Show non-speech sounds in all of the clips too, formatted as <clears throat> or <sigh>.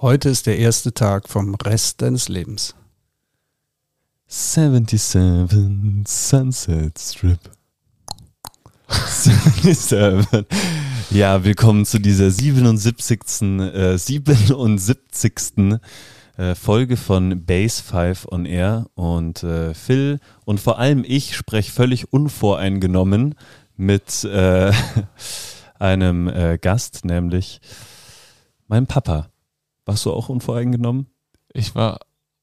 Heute ist der erste Tag vom Rest deines Lebens. 77 Sunset Strip. 77. Ja, willkommen zu dieser 77. Äh, 77. Äh, Folge von Base 5 on Air. Und äh, Phil und vor allem ich spreche völlig unvoreingenommen mit äh, <laughs> einem äh, Gast, nämlich meinem Papa. Warst du auch unvoreingenommen? Ich war,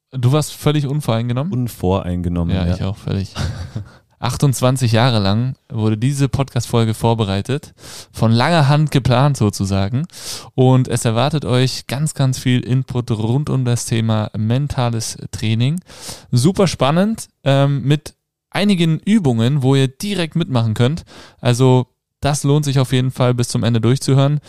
du warst völlig unvoreingenommen? Unvoreingenommen. Ja, ich auch völlig. <laughs> 28 Jahre lang wurde diese Podcast-Folge vorbereitet, von langer Hand geplant sozusagen. Und es erwartet euch ganz, ganz viel Input rund um das Thema mentales Training. Super spannend, ähm, mit einigen Übungen, wo ihr direkt mitmachen könnt. Also das lohnt sich auf jeden Fall bis zum Ende durchzuhören.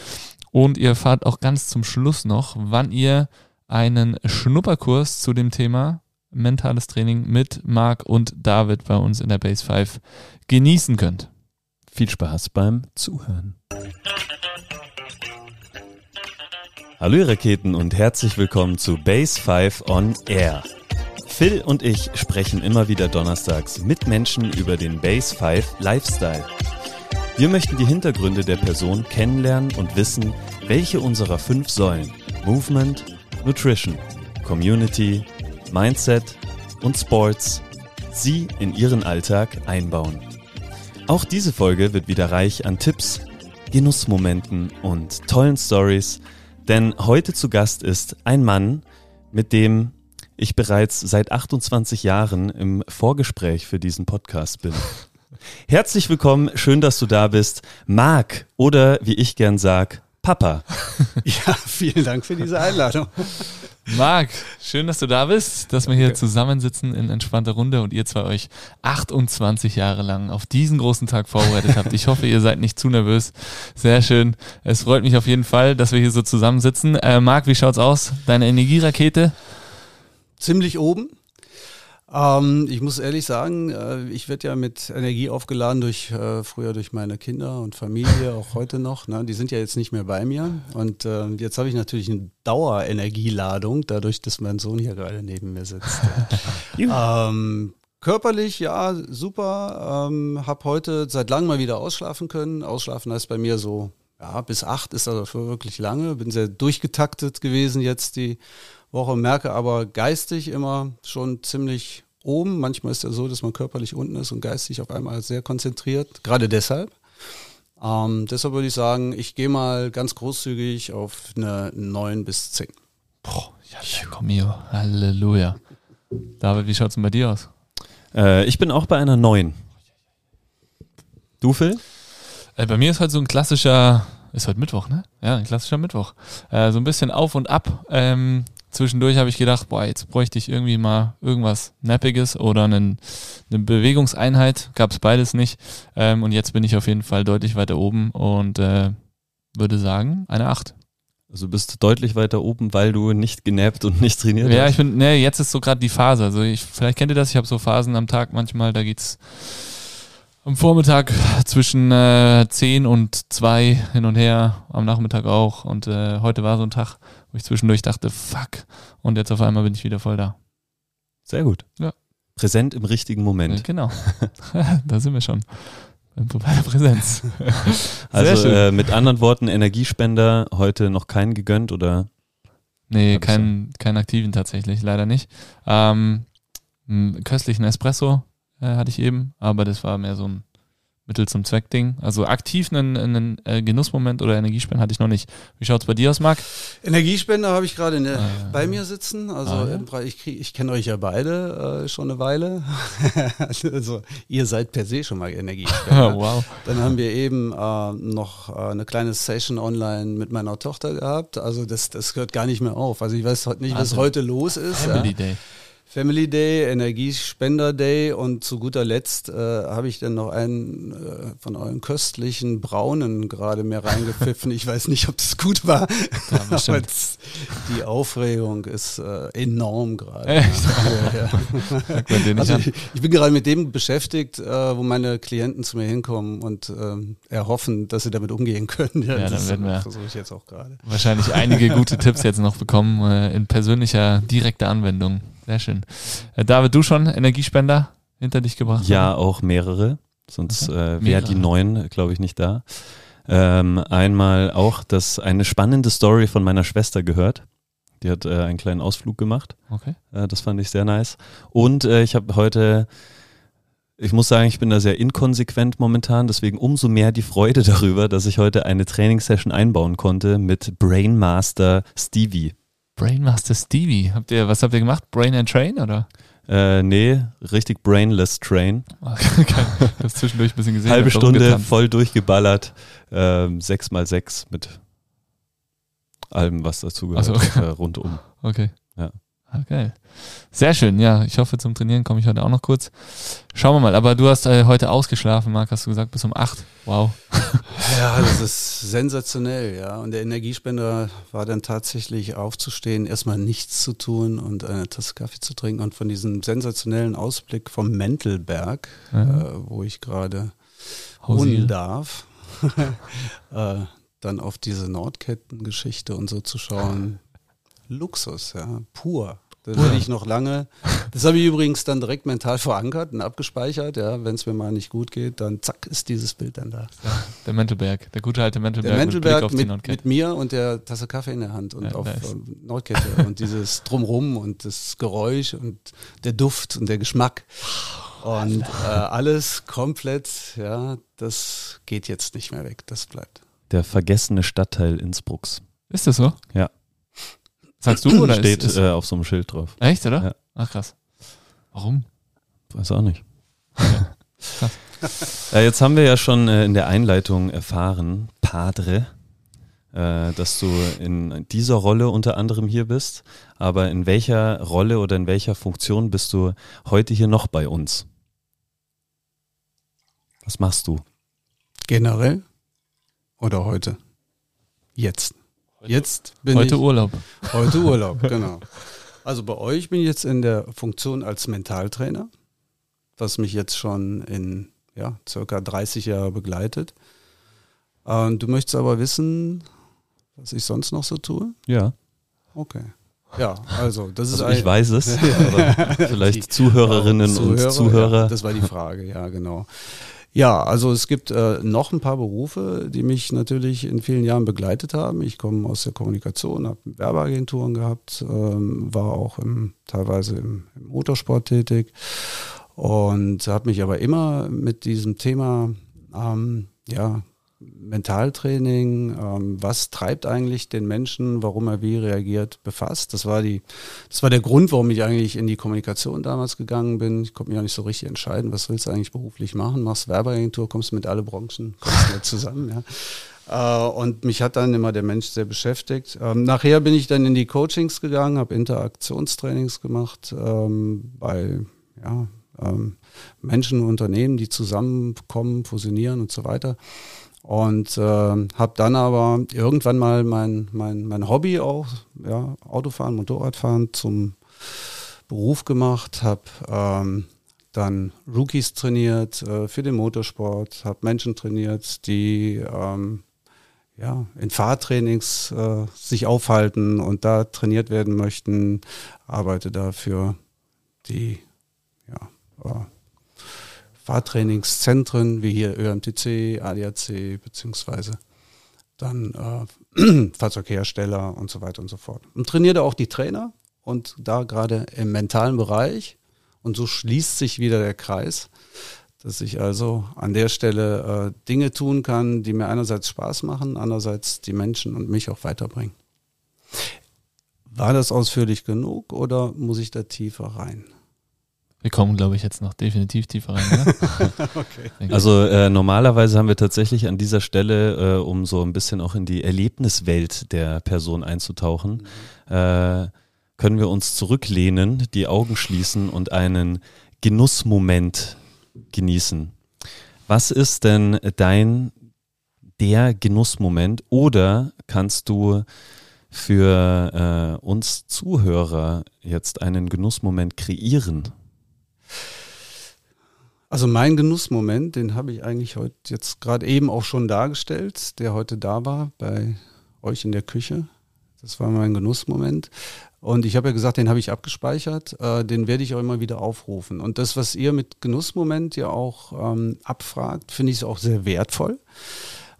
Und ihr erfahrt auch ganz zum Schluss noch, wann ihr einen Schnupperkurs zu dem Thema mentales Training mit Marc und David bei uns in der Base 5 genießen könnt. Viel Spaß beim Zuhören. Hallo Raketen und herzlich willkommen zu Base 5 on Air. Phil und ich sprechen immer wieder donnerstags mit Menschen über den Base 5 Lifestyle. Wir möchten die Hintergründe der Person kennenlernen und wissen, welche unserer fünf Säulen Movement, Nutrition, Community, Mindset und Sports Sie in Ihren Alltag einbauen. Auch diese Folge wird wieder reich an Tipps, Genussmomenten und tollen Stories, denn heute zu Gast ist ein Mann, mit dem ich bereits seit 28 Jahren im Vorgespräch für diesen Podcast bin. <laughs> Herzlich willkommen, schön, dass du da bist. Marc oder wie ich gern sag, Papa. <laughs> Ja, vielen Dank für diese Einladung. Marc, schön, dass du da bist, dass wir hier zusammensitzen in entspannter Runde und ihr zwei euch 28 Jahre lang auf diesen großen Tag vorbereitet habt. Ich hoffe, ihr seid nicht zu nervös. Sehr schön. Es freut mich auf jeden Fall, dass wir hier so zusammensitzen. Äh, Marc, wie schaut's aus? Deine Energierakete? Ziemlich oben. Ähm, ich muss ehrlich sagen, äh, ich werde ja mit Energie aufgeladen durch äh, früher durch meine Kinder und Familie, <laughs> auch heute noch. Ne? Die sind ja jetzt nicht mehr bei mir. Und äh, jetzt habe ich natürlich eine Dauerenergieladung, dadurch, dass mein Sohn hier gerade neben mir sitzt. <laughs> ähm, körperlich, ja, super. Ähm, habe heute seit langem mal wieder ausschlafen können. Ausschlafen heißt bei mir so, ja, bis acht ist also für wirklich lange. Bin sehr durchgetaktet gewesen jetzt die Woche, merke aber geistig immer schon ziemlich oben. Manchmal ist ja so, dass man körperlich unten ist und geistig auf einmal sehr konzentriert, gerade deshalb. Ähm, deshalb würde ich sagen, ich gehe mal ganz großzügig auf eine 9 bis 10. Boah, ja, komm hier. Halleluja. David, wie schaut es denn bei dir aus? Äh, ich bin auch bei einer 9. Du, Phil? Äh, bei mir ist halt so ein klassischer, ist heute Mittwoch, ne? Ja, ein klassischer Mittwoch. Äh, so ein bisschen auf und ab. Ähm, zwischendurch habe ich gedacht, boah, jetzt bräuchte ich irgendwie mal irgendwas Nappiges oder einen, eine Bewegungseinheit. Gab es beides nicht. Ähm, und jetzt bin ich auf jeden Fall deutlich weiter oben und äh, würde sagen, eine 8. Also bist du deutlich weiter oben, weil du nicht genappt und nicht trainiert Ja, hast. ich bin, ne, jetzt ist so gerade die Phase. Also ich, vielleicht kennt ihr das, ich habe so Phasen am Tag manchmal, da geht's am Vormittag zwischen äh, 10 und 2 hin und her, am Nachmittag auch. Und äh, heute war so ein Tag, wo ich zwischendurch dachte, fuck. Und jetzt auf einmal bin ich wieder voll da. Sehr gut. Ja. Präsent im richtigen Moment. Äh, genau. <laughs> da sind wir schon. Bei der Präsenz. <laughs> Also äh, mit anderen Worten, Energiespender heute noch keinen gegönnt oder? Nee, keinen keinen aktiven tatsächlich, leider nicht. Ähm, köstlichen Espresso äh, hatte ich eben, aber das war mehr so ein Mittel zum Zweck-Ding. Also aktiv einen, einen äh, Genussmoment oder Energiespenden hatte ich noch nicht. Wie schaut's bei dir aus, Marc? Energiespender habe ich gerade Ah. bei mir sitzen. Also Ah, ja? ich, krieg- ich kenne euch ja beide äh, schon eine Weile. <laughs> also ihr seid per se schon mal Energiespender. <laughs> wow. Dann haben wir eben äh, noch äh, eine kleine Session online mit meiner Tochter gehabt. Also das, das hört gar nicht mehr auf. Also ich weiß heute nicht, was Wahnsinn. heute los ist. Ja. Family Day. Family Day, Energiespender Day und zu guter Letzt äh, habe ich dann noch einen äh, von euren köstlichen Braunen gerade mehr reingepfiffen. Ich weiß nicht, ob das gut war, Ja, aber die Aufregung ist äh, enorm gerade. Ja, ja. Also ich, ich bin gerade mit dem beschäftigt, äh, wo meine Klienten zu mir hinkommen und ähm, erhoffen, dass sie damit umgehen können. Ja, dann das werden wir- versuche ich jetzt auch gerade. Wahrscheinlich einige gute Tipps jetzt noch bekommen äh, in persönlicher, direkter Anwendung. Sehr schön. Äh, David, du schon Energiespender hinter dich gebracht? Ja, auch mehrere. Sonst äh, wäre die neun, glaube ich, nicht da. Ähm, einmal auch das eine spannende Story von meiner Schwester gehört. Die hat äh, einen kleinen Ausflug gemacht. Okay. Äh, das fand ich sehr nice. Und äh, ich habe heute, ich muss sagen, ich bin da sehr inkonsequent momentan, deswegen umso mehr die Freude <laughs> darüber, dass ich heute eine Trainingssession einbauen konnte mit Brainmaster Stevie. Brainmaster Stevie. Habt ihr, was habt ihr gemacht? Brain and Train oder? Äh, nee, richtig brainless Train. <laughs> ich habe zwischendurch ein bisschen gesehen. Halbe Stunde voll durchgeballert. Ähm, sechs mal sechs mit allem, was dazugehört, so. äh, rundum. Okay. Ah, geil. Sehr schön, ja. Ich hoffe, zum Trainieren komme ich heute auch noch kurz. Schauen wir mal. Aber du hast äh, heute ausgeschlafen, Marc, hast du gesagt, bis um acht. Wow. <laughs> Ja, das ist sensationell, ja. Und der Energiespender war dann tatsächlich aufzustehen, erstmal nichts zu tun und eine Tasse Kaffee zu trinken und von diesem sensationellen Ausblick vom Mentelberg, Ja. äh, wo ich gerade wohnen darf, <laughs> äh, dann auf diese Nordkettengeschichte und so zu schauen. <laughs> Luxus, ja, pur. Das werde ich noch lange. Das habe ich übrigens dann direkt mental verankert und abgespeichert. Ja, wenn es mir mal nicht gut geht, dann zack ist dieses Bild dann da. Der Mentelberg, der gute alte Mentelberg. Der mit Mentelberg mit, Nordkette. mit mir und der Tasse Kaffee in der Hand und Ja, auf nice. ähm, Nordkette und dieses <laughs> Drumrum und das Geräusch und der Duft und der Geschmack und äh, alles komplett, ja, das geht jetzt nicht mehr weg, das bleibt. Der vergessene Stadtteil Innsbrucks. Ist das so? Ja. Sagst du oder Steht ist, ist, äh, auf so einem Schild drauf. Echt, oder? Ja. Ach krass. Warum? Weiß auch nicht. Krass. <laughs> Äh, jetzt haben wir ja schon äh, in der Einleitung erfahren, Padre, äh, dass du in dieser Rolle unter anderem hier bist. Aber in welcher Rolle oder in welcher Funktion bist du heute hier noch bei uns? Was machst du? Generell oder heute? Jetzt. Jetzt bin Heute ich Urlaub. heute <laughs> Urlaub, genau. Also bei euch bin ich jetzt in der Funktion als Mentaltrainer, was mich jetzt schon in ja, circa 30 Jahre begleitet. Und du möchtest aber wissen, was ich sonst noch so tue? Ja. Okay. Ja, also das ist Also ich weiß es, <laughs> aber vielleicht Die- Zuhörerinnen Zuhörer, und Zuhörer. Ja, das war die Frage, ja, genau. Ja, also es gibt äh, noch ein paar Berufe, die mich natürlich in vielen Jahren begleitet haben. Ich komme aus der Kommunikation, habe Werbeagenturen gehabt, ähm, war auch im, teilweise im, im Motorsport tätig und habe mich aber immer mit diesem Thema ähm, ja, Mentaltraining, ähm, was treibt eigentlich den Menschen, warum er wie reagiert, befasst. Das war die, das war der Grund, warum ich eigentlich in die Kommunikation damals gegangen bin. Ich konnte mich auch nicht so richtig entscheiden, was willst du eigentlich beruflich machen? Machst Werbeagentur, kommst mit alle Branchen, kommst nicht zusammen, ja. Äh, Und mich hat dann immer der Mensch sehr beschäftigt. Ähm, nachher bin ich dann in die Coachings gegangen, habe Interaktionstrainings gemacht ähm, bei ja, ähm, Menschen, Unternehmen, die zusammenkommen, fusionieren und so weiter. Und äh, habe dann aber irgendwann mal mein, mein, mein Hobby auch, ja, Autofahren, Motorradfahren zum Beruf gemacht, habe ähm, dann Rookies trainiert äh, für den Motorsport, habe Menschen trainiert, die ähm, ja, in Fahrtrainings äh, sich aufhalten und da trainiert werden möchten, arbeite da für die ja, äh, Fahrtrainingszentren wie hier ÖMTC, ADAC beziehungsweise dann äh, <clears throat> Fahrzeughersteller und so weiter und so fort. Und trainiere auch die Trainer und da gerade im mentalen Bereich und so schließt sich wieder der Kreis, dass ich also an der Stelle äh, Dinge tun kann, die mir einerseits Spaß machen, andererseits die Menschen und mich auch weiterbringen. War das ausführlich genug oder muss ich da tiefer rein? Wir kommen, glaube ich, jetzt noch definitiv tiefer rein. <laughs> Okay. Also äh, normalerweise haben wir tatsächlich an dieser Stelle, äh, um so ein bisschen auch in die Erlebniswelt der Person einzutauchen, äh, können wir uns zurücklehnen, die Augen schließen und einen Genussmoment genießen. Was ist denn dein der Genussmoment oder kannst du für äh, uns Zuhörer jetzt einen Genussmoment kreieren? Also mein Genussmoment, den habe ich eigentlich heute jetzt gerade eben auch schon dargestellt, der heute da war bei euch in der Küche. Das war mein Genussmoment. Und ich habe ja gesagt, den habe ich abgespeichert, äh, den werde ich auch immer wieder aufrufen. Und das, was ihr mit Genussmoment ja auch ähm, abfragt, finde ich auch sehr wertvoll,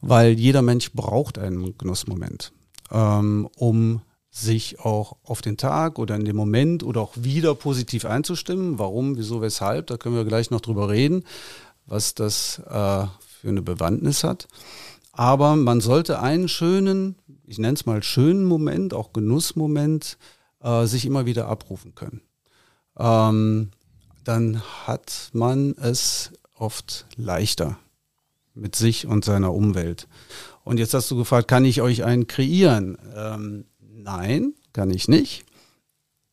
weil jeder Mensch braucht einen Genussmoment, ähm, um sich auch auf den Tag oder in dem Moment oder auch wieder positiv einzustimmen. Warum, wieso, weshalb, da können wir gleich noch drüber reden, was das äh, für eine Bewandtnis hat. Aber man sollte einen schönen, ich nenne es mal schönen Moment, auch Genussmoment, äh, sich immer wieder abrufen können. Ähm, dann hat man es oft leichter mit sich und seiner Umwelt. Und jetzt hast du gefragt, kann ich euch einen kreieren? Ähm, Nein, kann ich nicht.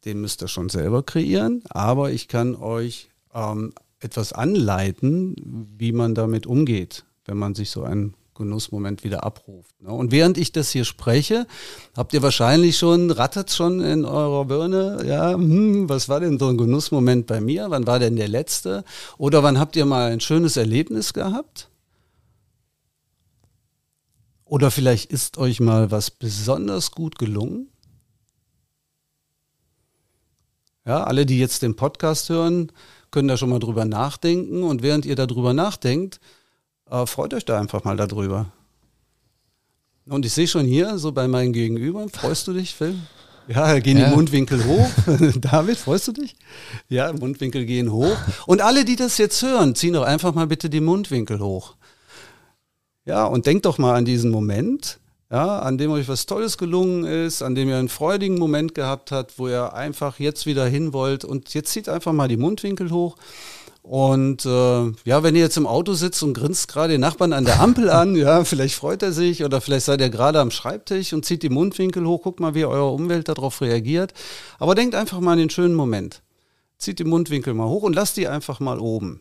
Den müsst ihr schon selber kreieren, aber ich kann euch ähm, etwas anleiten, wie man damit umgeht, wenn man sich so einen Genussmoment wieder abruft. Ne? Und während ich das hier spreche, habt ihr wahrscheinlich schon, rattert schon in eurer Birne, ja, hm, was war denn so ein Genussmoment bei mir? Wann war denn der letzte? Oder wann habt ihr mal ein schönes Erlebnis gehabt? Oder vielleicht ist euch mal was besonders gut gelungen? Ja, alle, die jetzt den Podcast hören, können da schon mal drüber nachdenken. Und während ihr darüber nachdenkt, äh, freut euch da einfach mal darüber. Und ich sehe schon hier, so bei meinem Gegenüber, freust du dich, Phil? Ja, gehen ja. die Mundwinkel hoch. <laughs> David, freust du dich? Ja, Mundwinkel gehen hoch. Und alle, die das jetzt hören, ziehen doch einfach mal bitte die Mundwinkel hoch. Ja, und denkt doch mal an diesen Moment, ja, an dem euch was Tolles gelungen ist, an dem ihr einen freudigen Moment gehabt habt, wo ihr einfach jetzt wieder hin wollt und jetzt zieht einfach mal die Mundwinkel hoch. Und äh, ja, wenn ihr jetzt im Auto sitzt und grinst gerade den Nachbarn an der Ampel an, <laughs> ja, vielleicht freut er sich oder vielleicht seid ihr gerade am Schreibtisch und zieht die Mundwinkel hoch, guckt mal, wie eure Umwelt darauf reagiert. Aber denkt einfach mal an den schönen Moment. Zieht die Mundwinkel mal hoch und lasst die einfach mal oben.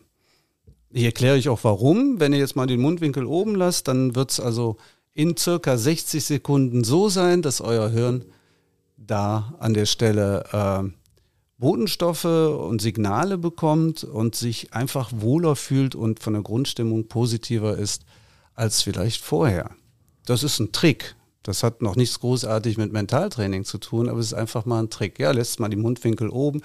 Ich erkläre euch auch warum. Wenn ihr jetzt mal den Mundwinkel oben lasst, dann wird es also in circa 60 Sekunden so sein, dass euer Hirn da an der Stelle äh, Botenstoffe und Signale bekommt und sich einfach wohler fühlt und von der Grundstimmung positiver ist als vielleicht vorher. Das ist ein Trick. Das hat noch nichts großartig mit Mentaltraining zu tun, aber es ist einfach mal ein Trick. Ja, lässt mal die Mundwinkel oben.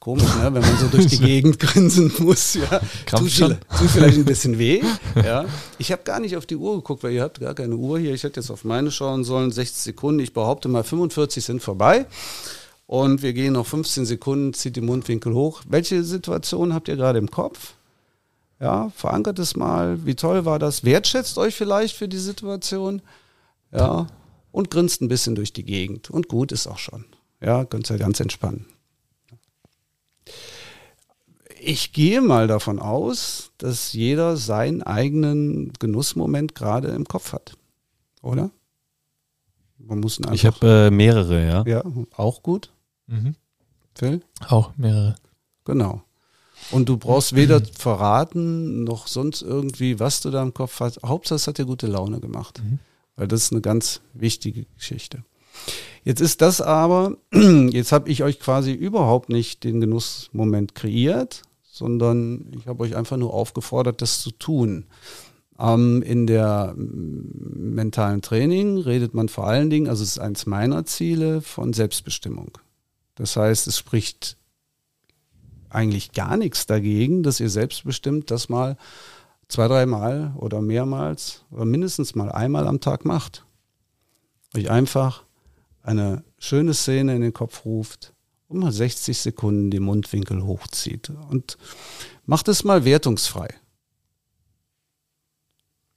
Ist komisch, ne? wenn man so durch die <laughs> Gegend grinsen muss. Ja, tut, viel, tut, vielleicht ein bisschen weh. <laughs> Ja, ich habe gar nicht auf die Uhr geguckt, weil ihr habt gar keine Uhr hier. Ich hätte jetzt auf meine schauen sollen. 60 Sekunden. Ich behaupte mal 45 sind vorbei. Und wir gehen noch 15 Sekunden, zieht die Mundwinkel hoch. Welche Situation habt ihr gerade im Kopf? Ja, verankert es mal. Wie toll war das? Wertschätzt euch vielleicht für die Situation. Ja, und grinst ein bisschen durch die Gegend. Und gut ist auch schon. Ja, könnt ihr ganz entspannen. Ich gehe mal davon aus, dass jeder seinen eigenen Genussmoment gerade im Kopf hat. Oder? Man muss ich habe äh, mehrere, ja. Ja, auch gut. Mhm. Phil? Auch mehrere. Genau. Und du brauchst weder verraten noch sonst irgendwie, was du da im Kopf hast. Hauptsache, es hat dir gute Laune gemacht. Mhm weil das ist eine ganz wichtige Geschichte. Jetzt ist das aber, <clears throat> jetzt habe ich euch quasi überhaupt nicht den Genussmoment kreiert, sondern ich habe euch einfach nur aufgefordert, das zu tun. Ähm, in der mentalen Training redet man vor allen Dingen, also es ist eins meiner Ziele, von Selbstbestimmung. Das heißt, es spricht eigentlich gar nichts dagegen, dass ihr selbstbestimmt das mal zwei, dreimal oder mehrmals oder mindestens mal einmal am Tag macht. Euch einfach eine schöne Szene in den Kopf ruft mal 60 Sekunden die Mundwinkel hochzieht. Und macht es mal wertungsfrei.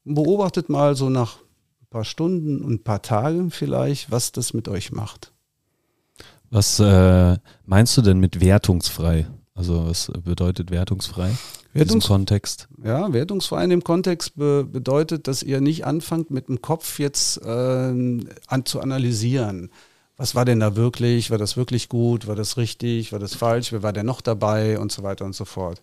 Beobachtet mal so nach ein paar Stunden und ein paar Tagen vielleicht, was das mit euch macht. Was äh, meinst du denn mit wertungsfrei? Also was bedeutet wertungsfrei? Wertungs Kontext. Ja, wertungsfrei in dem Kontext be bedeutet, dass ihr nicht anfangt, mit dem Kopf jetzt äh, an zu analysieren. Was war denn da wirklich? War das wirklich gut? War das richtig? War das falsch? Wer war denn noch dabei? Und so weiter und so fort.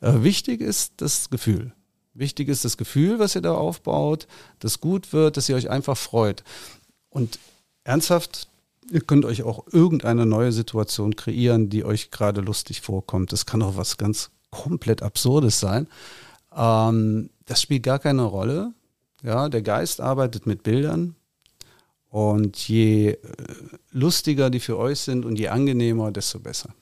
Äh, wichtig ist das Gefühl. Wichtig ist das Gefühl, was ihr da aufbaut, das gut wird, dass ihr euch einfach freut. Und ernsthaft, ihr könnt euch auch irgendeine neue Situation kreieren, die euch gerade lustig vorkommt. Das kann auch was ganz komplett Absurdes sein. Ähm, das spielt gar keine Rolle. Ja, der Geist arbeitet mit Bildern. Und je äh, lustiger die für euch sind und je angenehmer, desto besser.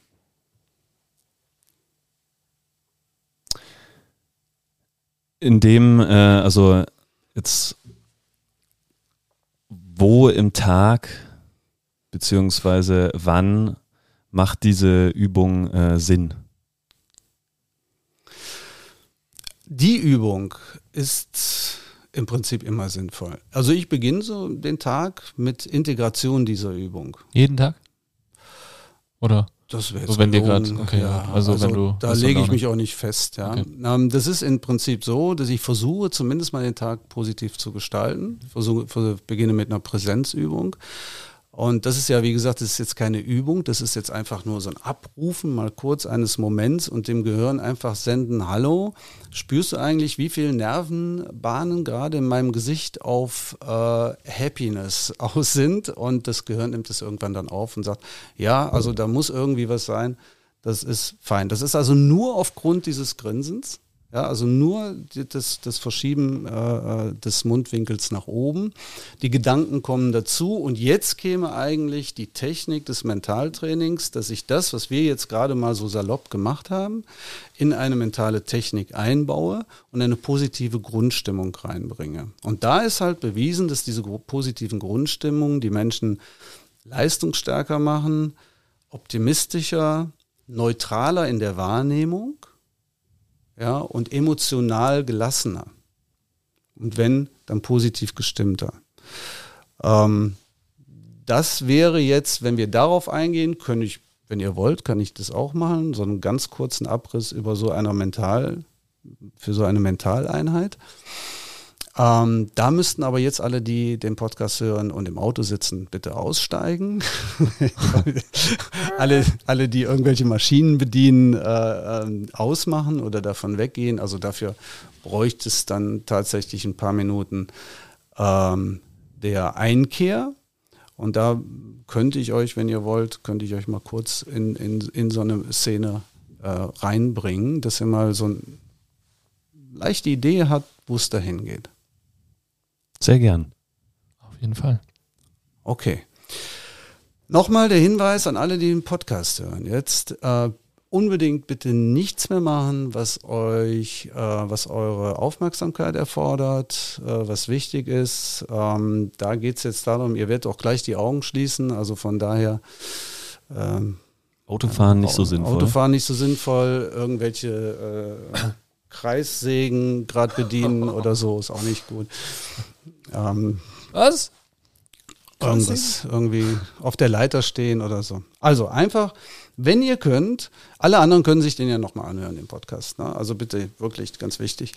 In dem, äh, also jetzt, wo im Tag beziehungsweise wann macht diese Übung äh, Sinn? Die Übung ist im Prinzip immer sinnvoll. Also ich beginne so den Tag mit Integration dieser Übung. Jeden Tag? Oder? Das wäre so, wenn dir gerade, okay, ja, also, also, wenn du. Da lege ich mich auch nicht fest, ja. Okay. Ähm, das ist im Prinzip so, dass ich versuche, zumindest mal den Tag positiv zu gestalten. Versuche, beginne mit einer Präsenzübung. Und das ist ja, wie gesagt, das ist jetzt keine Übung, das ist jetzt einfach nur so ein Abrufen, mal kurz eines Moments und dem Gehirn einfach senden, hallo, spürst du eigentlich, wie viele Nervenbahnen gerade in meinem Gesicht auf äh, Happiness <laughs> aus sind? Und das Gehirn nimmt es irgendwann dann auf und sagt, ja, also da muss irgendwie was sein, das ist fein. Das ist also nur aufgrund dieses Grinsens. Ja, also nur das, das Verschieben äh, äh, des Mundwinkels nach oben. Die Gedanken kommen dazu und jetzt käme eigentlich die Technik des Mentaltrainings, dass ich das, was wir jetzt gerade mal so salopp gemacht haben, in eine mentale Technik einbaue und eine positive Grundstimmung reinbringe. Und da ist halt bewiesen, dass diese positiven Grundstimmungen die Menschen leistungsstärker machen, optimistischer, neutraler in der Wahrnehmung ja, und emotional gelassener. Und wenn, dann positiv gestimmter. Ähm, das wäre jetzt, wenn wir darauf eingehen, könnte ich, wenn ihr wollt, kann ich das auch machen, so einen ganz kurzen Abriss über so einer Mental, für so eine Mentaleinheit. Ähm, da müssten aber jetzt alle, die den Podcast hören und im Auto sitzen, bitte aussteigen. <laughs> alle, alle, die irgendwelche Maschinen bedienen, äh, äh, ausmachen oder davon weggehen. Also dafür bräuchte es dann tatsächlich ein paar Minuten ähm, der Einkehr. Und da könnte ich euch, wenn ihr wollt, könnte ich euch mal kurz in, in, in so eine Szene äh, reinbringen, dass ihr mal so eine leichte Idee habt, wo es dahin geht. Sehr gern. Auf jeden Fall. Okay. Nochmal der Hinweis an alle, die den Podcast hören. Jetzt äh, unbedingt bitte nichts mehr machen, was euch, äh, was eure Aufmerksamkeit erfordert, äh, was wichtig ist. Ähm, da geht es jetzt darum, ihr werdet auch gleich die Augen schließen. Also von daher. Ähm, Autofahren nicht so sinnvoll. Autofahren nicht so sinnvoll. Irgendwelche äh, Kreissägen gerade bedienen <laughs> oder so ist auch nicht gut. Ähm, Was? Irgendwas, irgendwie auf der Leiter stehen oder so. Also einfach, wenn ihr könnt, alle anderen können sich den ja nochmal anhören, den Podcast. Ne? Also bitte, wirklich ganz wichtig.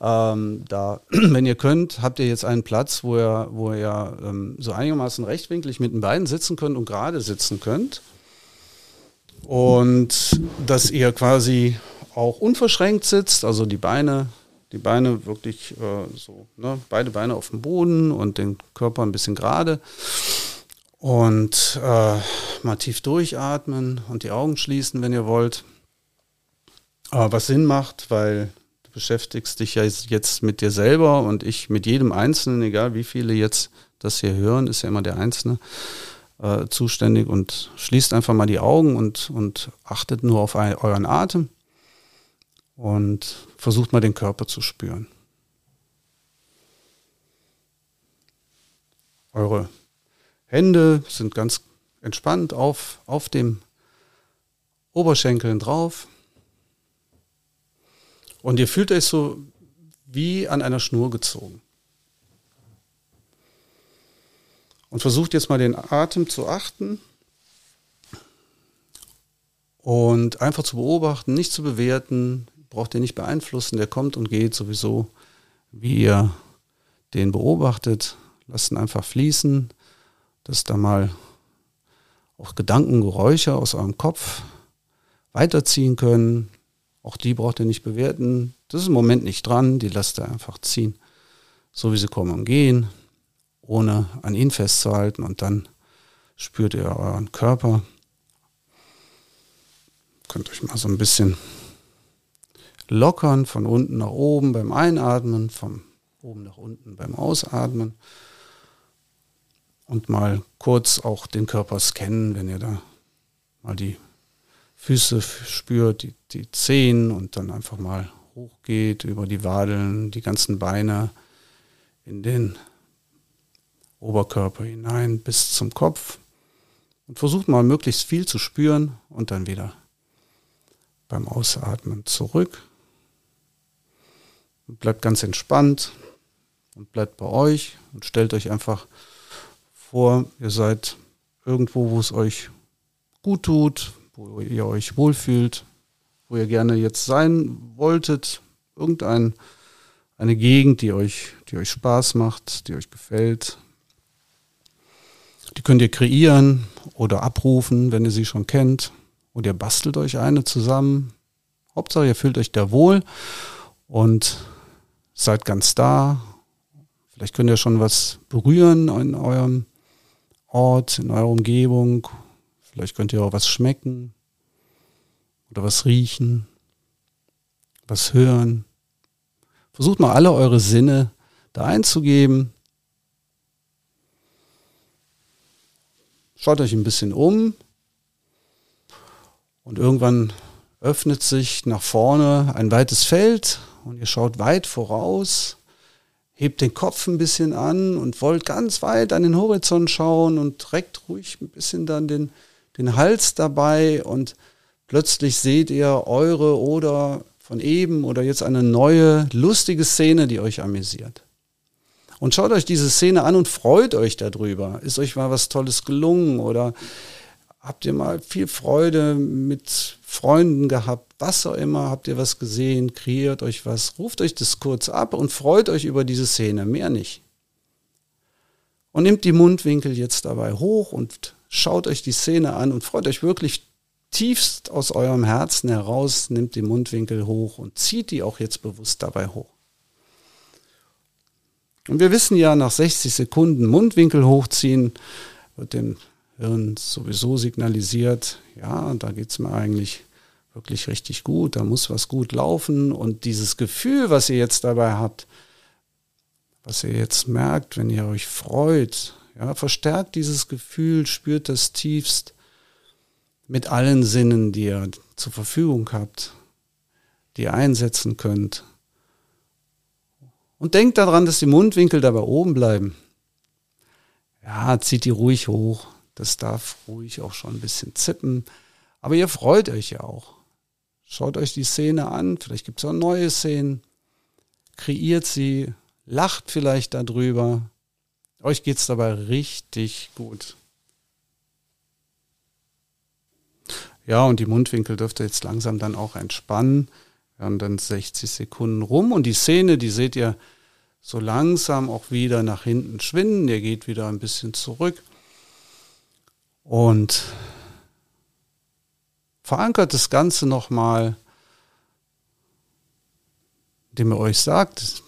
Ähm, da, <clears throat> wenn ihr könnt, habt ihr jetzt einen Platz, wo ihr, wo ihr ähm, so einigermaßen rechtwinklig mit den Beinen sitzen könnt und gerade sitzen könnt. Und dass ihr quasi auch unverschränkt sitzt, also die Beine die Beine wirklich äh, so, ne, beide Beine auf dem Boden und den Körper ein bisschen gerade. Und äh, mal tief durchatmen und die Augen schließen, wenn ihr wollt. Aber was Sinn macht, weil du beschäftigst dich ja jetzt mit dir selber und ich mit jedem Einzelnen, egal wie viele jetzt das hier hören, ist ja immer der Einzelne äh, zuständig und schließt einfach mal die Augen und, und achtet nur auf euren Atem und versucht mal den Körper zu spüren. Eure Hände sind ganz entspannt auf, auf dem Oberschenkeln drauf. Und ihr fühlt euch so wie an einer Schnur gezogen. Und versucht jetzt mal den Atem zu achten und einfach zu beobachten, nicht zu bewerten, braucht ihr nicht beeinflussen, der kommt und geht sowieso, wie ihr den beobachtet. Lasst ihn einfach fließen, dass da mal auch Gedankengeräusche aus eurem Kopf weiterziehen können. Auch die braucht ihr nicht bewerten. Das ist im Moment nicht dran, die lasst ihr einfach ziehen, so wie sie kommen und gehen, ohne an ihnen festzuhalten und dann spürt ihr euren Körper. Könnt euch mal so ein bisschen lockern von unten nach oben beim Einatmen, von oben nach unten beim Ausatmen und mal kurz auch den Körper scannen, wenn ihr da mal die Füße spürt, die, die Zehen und dann einfach mal hochgeht über die Wadeln, die ganzen Beine in den Oberkörper hinein bis zum Kopf und versucht mal möglichst viel zu spüren und dann wieder beim Ausatmen zurück. Und bleibt ganz entspannt und bleibt bei euch und stellt euch einfach vor, ihr seid irgendwo, wo es euch gut tut, wo ihr euch wohlfühlt, wo ihr gerne jetzt sein wolltet, irgendein eine Gegend, die euch, die euch Spaß macht, die euch gefällt. Die könnt ihr kreieren oder abrufen, wenn ihr sie schon kennt. Oder ihr bastelt euch eine zusammen. Hauptsache, ihr fühlt euch da wohl und seid ganz da. Vielleicht könnt ihr schon was berühren in eurem Ort, in eurer Umgebung. Vielleicht könnt ihr auch was schmecken oder was riechen, was hören. Versucht mal alle eure Sinne da einzugeben. Schaut euch ein bisschen um und irgendwann öffnet sich nach vorne ein weites Feld und ihr schaut weit voraus hebt den Kopf ein bisschen an und wollt ganz weit an den Horizont schauen und reckt ruhig ein bisschen dann den, den Hals dabei und plötzlich seht ihr eure oder von eben oder jetzt eine neue, lustige Szene, die euch amüsiert. Und schaut euch diese Szene an und freut euch darüber. Ist euch mal was Tolles gelungen oder habt ihr mal viel Freude mit Freunden gehabt, was auch immer, habt ihr was gesehen, kreiert euch was, ruft euch das kurz ab und freut euch über diese Szene, mehr nicht. Und nehmt die Mundwinkel jetzt dabei hoch und schaut euch die Szene an und freut euch wirklich tiefst aus eurem Herzen heraus, nimmt die Mundwinkel hoch und zieht die auch jetzt bewusst dabei hoch. Und wir wissen ja, nach 60 Sekunden Mundwinkel hochziehen, wird dem Hirn sowieso signalisiert, ja, da geht es mir eigentlich wirklich richtig gut, da muss was gut laufen und dieses Gefühl, was ihr jetzt dabei habt, was ihr jetzt merkt, wenn ihr euch freut, ja, verstärkt dieses Gefühl, spürt das tiefst mit allen Sinnen, die ihr zur Verfügung habt, die ihr einsetzen könnt. Und denkt daran, dass die Mundwinkel dabei oben bleiben. Ja, zieht die ruhig hoch. Das darf ruhig auch schon ein bisschen zippen. Aber ihr freut euch ja auch. Schaut euch die Szene an, vielleicht gibt es auch neue Szenen. Kreiert sie, lacht vielleicht darüber. Euch geht es dabei richtig gut. Ja, und die Mundwinkel dürft ihr jetzt langsam dann auch entspannen. Wir haben dann 60 Sekunden rum und die Szene, die seht ihr so langsam auch wieder nach hinten schwinden. Ihr geht wieder ein bisschen zurück. Und verankert das Ganze nochmal, indem ihr euch sagt,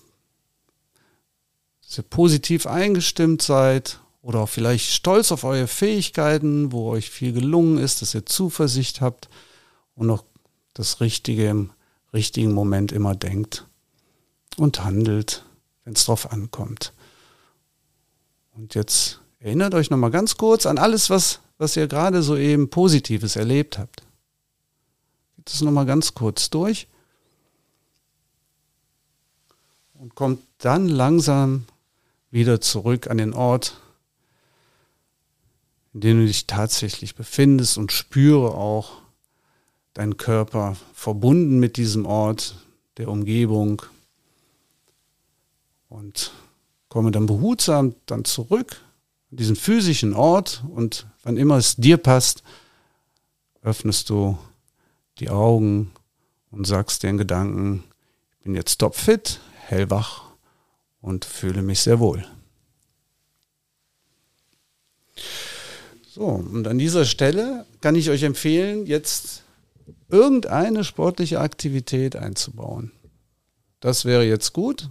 dass ihr positiv eingestimmt seid oder auch vielleicht stolz auf eure Fähigkeiten, wo euch viel gelungen ist, dass ihr Zuversicht habt und noch das Richtige im richtigen Moment immer denkt und handelt, wenn es drauf ankommt. Und jetzt erinnert euch nochmal ganz kurz an alles, was was ihr gerade so eben Positives erlebt habt. Geht das nochmal ganz kurz durch und kommt dann langsam wieder zurück an den Ort, in dem du dich tatsächlich befindest und spüre auch deinen Körper verbunden mit diesem Ort, der Umgebung und komme dann behutsam dann zurück diesen physischen Ort und wann immer es dir passt, öffnest du die Augen und sagst dir in Gedanken, ich bin jetzt topfit, hellwach und fühle mich sehr wohl. So, und an dieser Stelle kann ich euch empfehlen, jetzt irgendeine sportliche Aktivität einzubauen. Das wäre jetzt gut.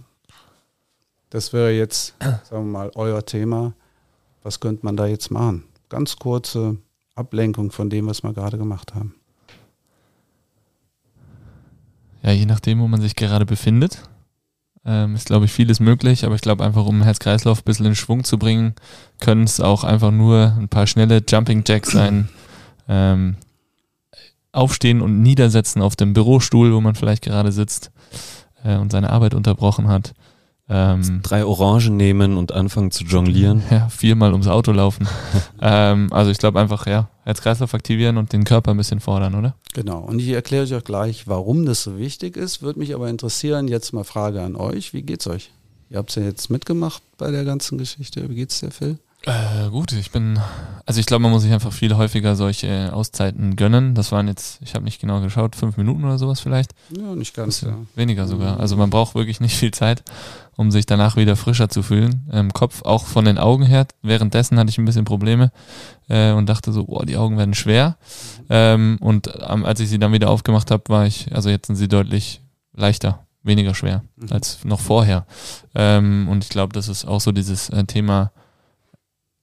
Das wäre jetzt, sagen wir mal, euer Thema. Was könnte man da jetzt machen? Ganz kurze Ablenkung von dem, was wir gerade gemacht haben. Ja, je nachdem, wo man sich gerade befindet, ähm, ist, glaube ich, vieles möglich. Aber ich glaube, einfach um Herz-Kreislauf ein bisschen in Schwung zu bringen, können es auch einfach nur ein paar schnelle Jumping Jacks sein. Ähm, aufstehen und niedersetzen auf dem Bürostuhl, wo man vielleicht gerade sitzt äh, und seine Arbeit unterbrochen hat. Ähm, Drei Orangen nehmen und anfangen zu jonglieren. <laughs> Ja, viermal ums Auto laufen. <laughs> ähm, also ich glaube einfach, ja, Herz-Kreislauf aktivieren und den Körper ein bisschen fordern, oder? Genau. Und ich erkläre euch auch gleich, warum das so wichtig ist. Würde mich aber interessieren, jetzt mal Frage an euch. Wie geht's euch? Ihr habt ja jetzt mitgemacht bei der ganzen Geschichte. Wie geht's dir, Phil? Äh, gut, ich bin, also ich glaube, man muss sich einfach viel häufiger solche Auszeiten gönnen. Das waren jetzt, ich habe nicht genau geschaut, fünf Minuten oder sowas vielleicht. Ja, nicht ganz. Ja. Weniger sogar. Also man braucht wirklich nicht viel Zeit, um sich danach wieder frischer zu fühlen. Im Kopf, auch von den Augen her. Währenddessen hatte ich ein bisschen Probleme äh, und dachte so, boah, die Augen werden schwer. Ähm, und ähm, als ich sie dann wieder aufgemacht habe, war ich, also jetzt sind sie deutlich leichter, weniger schwer mhm. als noch vorher. Ähm, und ich glaube, das ist auch so dieses äh, Thema,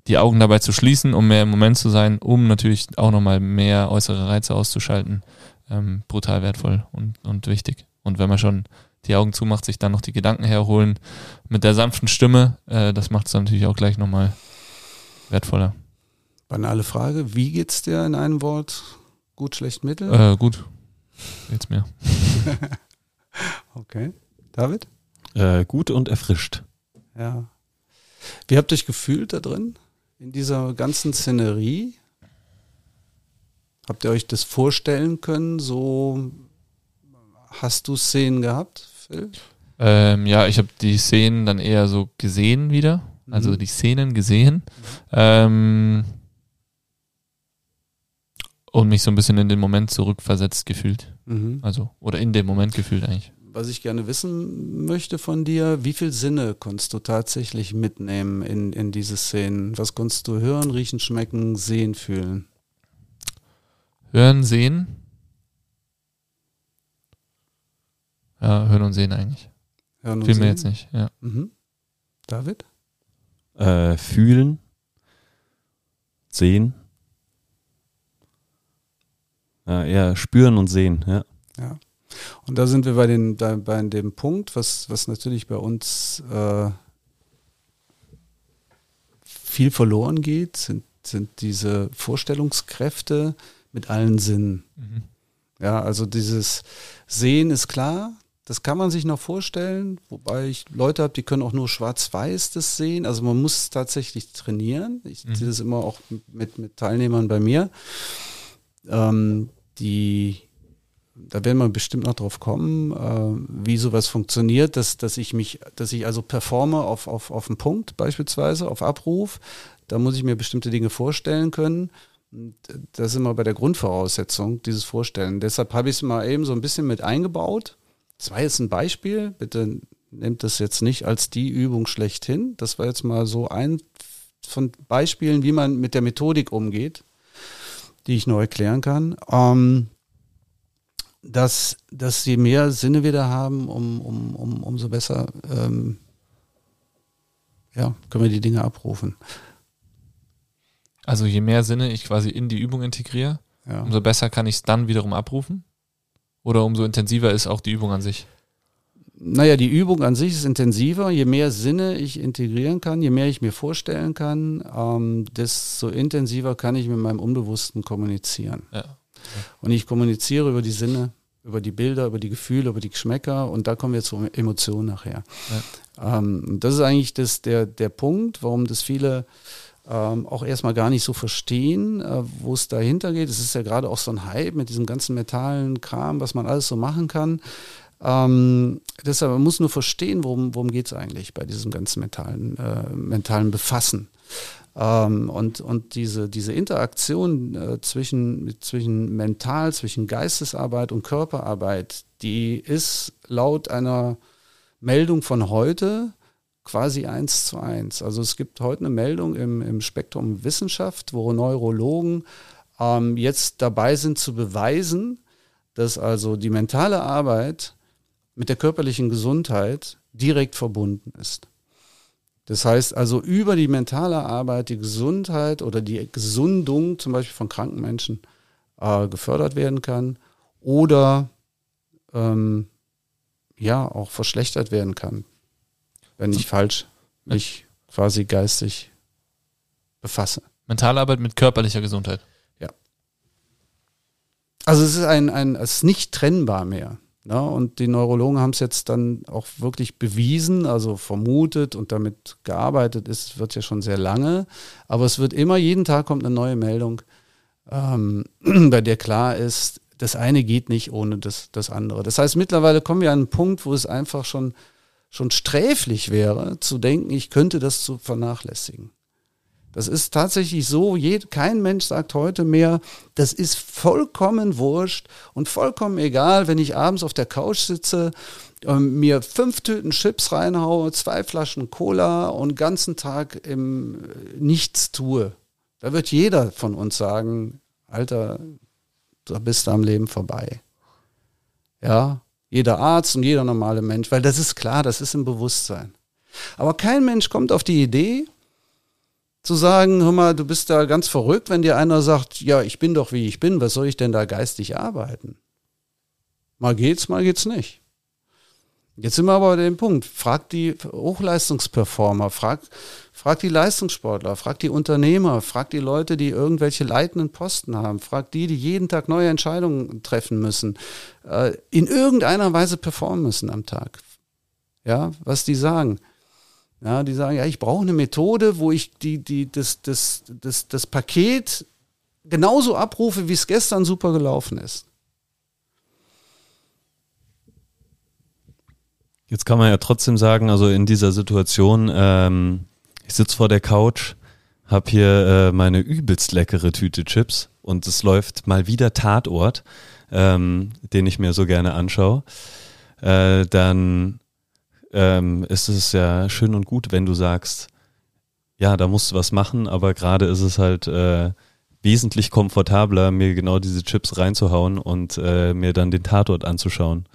die Augen dabei zu schließen, um mehr im Moment zu sein, um natürlich auch nochmal mehr äußere Reize auszuschalten, ähm, brutal wertvoll und, und wichtig. Und wenn man schon die Augen zumacht, sich dann noch die Gedanken herholen mit der sanften Stimme, äh, das macht es natürlich auch gleich nochmal wertvoller. Banale Frage, wie geht's dir in einem Wort? Gut, schlecht, mittel? Äh, gut, geht's mir. <laughs> okay. David? Äh, gut und erfrischt. Ja. Wie habt ihr euch gefühlt da drin? In dieser ganzen Szenerie? Habt ihr euch das vorstellen können? So hast du Szenen gehabt, Phil? Ähm, ja, ich habe die Szenen dann eher so gesehen wieder. Also mhm. die Szenen gesehen. Mhm. Ähm, und mich so ein bisschen in den Moment zurückversetzt gefühlt. Mhm. Also, oder in dem Moment gefühlt eigentlich was ich gerne wissen möchte von dir, wie viel Sinne konntest du tatsächlich mitnehmen in, in diese Szenen? Was konntest du hören, riechen, schmecken, sehen, fühlen? Hören, sehen? Ja, hören und sehen eigentlich. Hören und Viel mehr jetzt nicht, ja. Mhm. David? Äh, fühlen, sehen. Ja, eher spüren und sehen, ja. Ja. Und da sind wir bei, den, bei, bei dem Punkt, was, was natürlich bei uns äh, viel verloren geht, sind, sind diese Vorstellungskräfte mit allen Sinnen. Mhm. Ja, also dieses Sehen ist klar, das kann man sich noch vorstellen, wobei ich Leute habe, die können auch nur schwarz-weiß das sehen. Also man muss es tatsächlich trainieren. Ich mhm. sehe das immer auch mit, mit Teilnehmern bei mir. Ähm, die da werden wir bestimmt noch drauf kommen, äh, wie sowas funktioniert, dass, dass ich mich, dass ich also performe auf, auf, auf einen Punkt beispielsweise, auf Abruf. Da muss ich mir bestimmte Dinge vorstellen können. Das ist immer bei der Grundvoraussetzung, dieses Vorstellen. Deshalb habe ich es mal eben so ein bisschen mit eingebaut. Das war jetzt ein Beispiel. Bitte nehmt das jetzt nicht als die Übung schlechthin. Das war jetzt mal so ein von Beispielen, wie man mit der Methodik umgeht, die ich noch erklären kann. Ähm, dass, dass je mehr Sinne wir da haben, um, um, um, umso besser ähm, ja, können wir die Dinge abrufen. Also je mehr Sinne ich quasi in die Übung integriere, ja. umso besser kann ich es dann wiederum abrufen? Oder umso intensiver ist auch die Übung an sich? Naja, die Übung an sich ist intensiver. Je mehr Sinne ich integrieren kann, je mehr ich mir vorstellen kann, ähm, desto intensiver kann ich mit meinem Unbewussten kommunizieren. Ja. Und ich kommuniziere über die Sinne, über die Bilder, über die Gefühle, über die Geschmäcker und da kommen wir zu Emotionen nachher. Ja. Ähm, das ist eigentlich das, der, der Punkt, warum das viele ähm, auch erstmal gar nicht so verstehen, äh, wo es dahinter geht. Es ist ja gerade auch so ein Hype mit diesem ganzen mentalen Kram, was man alles so machen kann. Ähm, deshalb man muss nur verstehen, worum, worum geht es eigentlich bei diesem ganzen mentalen, äh, mentalen Befassen. Ähm, und, und diese, diese Interaktion äh, zwischen, zwischen Mental, zwischen Geistesarbeit und Körperarbeit, die ist laut einer Meldung von heute quasi eins zu eins. Also es gibt heute eine Meldung im, im Spektrum Wissenschaft, wo Neurologen ähm, jetzt dabei sind zu beweisen, dass also die mentale Arbeit mit der körperlichen Gesundheit direkt verbunden ist. Das heißt also über die mentale Arbeit die Gesundheit oder die Gesundung zum Beispiel von kranken Menschen äh, gefördert werden kann oder ähm, ja auch verschlechtert werden kann, wenn ich falsch mich quasi geistig befasse. Mentale Arbeit mit körperlicher Gesundheit. Ja. Also es ist ein, ein es ist nicht trennbar mehr. Ne? Und die Neurologen haben es jetzt dann auch wirklich bewiesen, also vermutet und damit gearbeitet ist, wird ja schon sehr lange. Aber es wird immer, jeden Tag kommt eine neue Meldung, ähm, <clears throat> bei der klar ist, das eine geht nicht ohne das, das andere. Das heißt, mittlerweile kommen wir an einen Punkt, wo es einfach schon, schon sträflich wäre, zu denken, ich könnte das zu vernachlässigen. Das ist tatsächlich so, kein Mensch sagt heute mehr, das ist vollkommen wurscht und vollkommen egal, wenn ich abends auf der Couch sitze, ähm, mir fünf Tüten Chips reinhaue, zwei Flaschen Cola und ganzen Tag im äh, Nichts tue. Da wird jeder von uns sagen, Alter, da bist du am Leben vorbei. Ja, jeder Arzt und jeder normale Mensch, weil das ist klar, das ist im Bewusstsein. Aber kein Mensch kommt auf die Idee, zu sagen, hör mal, du bist da ganz verrückt, wenn dir einer sagt, ja, ich bin doch wie ich bin, was soll ich denn da geistig arbeiten? Mal geht's, mal geht's nicht. Jetzt sind wir aber bei dem Punkt. Frag die Hochleistungsperformer, frag, frag die Leistungssportler, frag die Unternehmer, frag die Leute, die irgendwelche leitenden Posten haben, frag die, die jeden Tag neue Entscheidungen treffen müssen, äh, in irgendeiner Weise performen müssen am Tag. Ja, was die sagen. Ja, die sagen, ja, ich brauche eine Methode, wo ich die, die, das, das, das, das Paket genauso abrufe, wie es gestern super gelaufen ist. Jetzt kann man ja trotzdem sagen, also in dieser Situation, ähm, ich sitze vor der Couch, habe hier äh, meine übelst leckere Tüte Chips und es läuft mal wieder Tatort, ähm, den ich mir so gerne anschaue. Äh, dann ähm, ist es ja schön und gut, wenn du sagst, ja, da musst du was machen, aber gerade ist es halt äh, wesentlich komfortabler, mir genau diese Chips reinzuhauen und äh, mir dann den Tatort anzuschauen.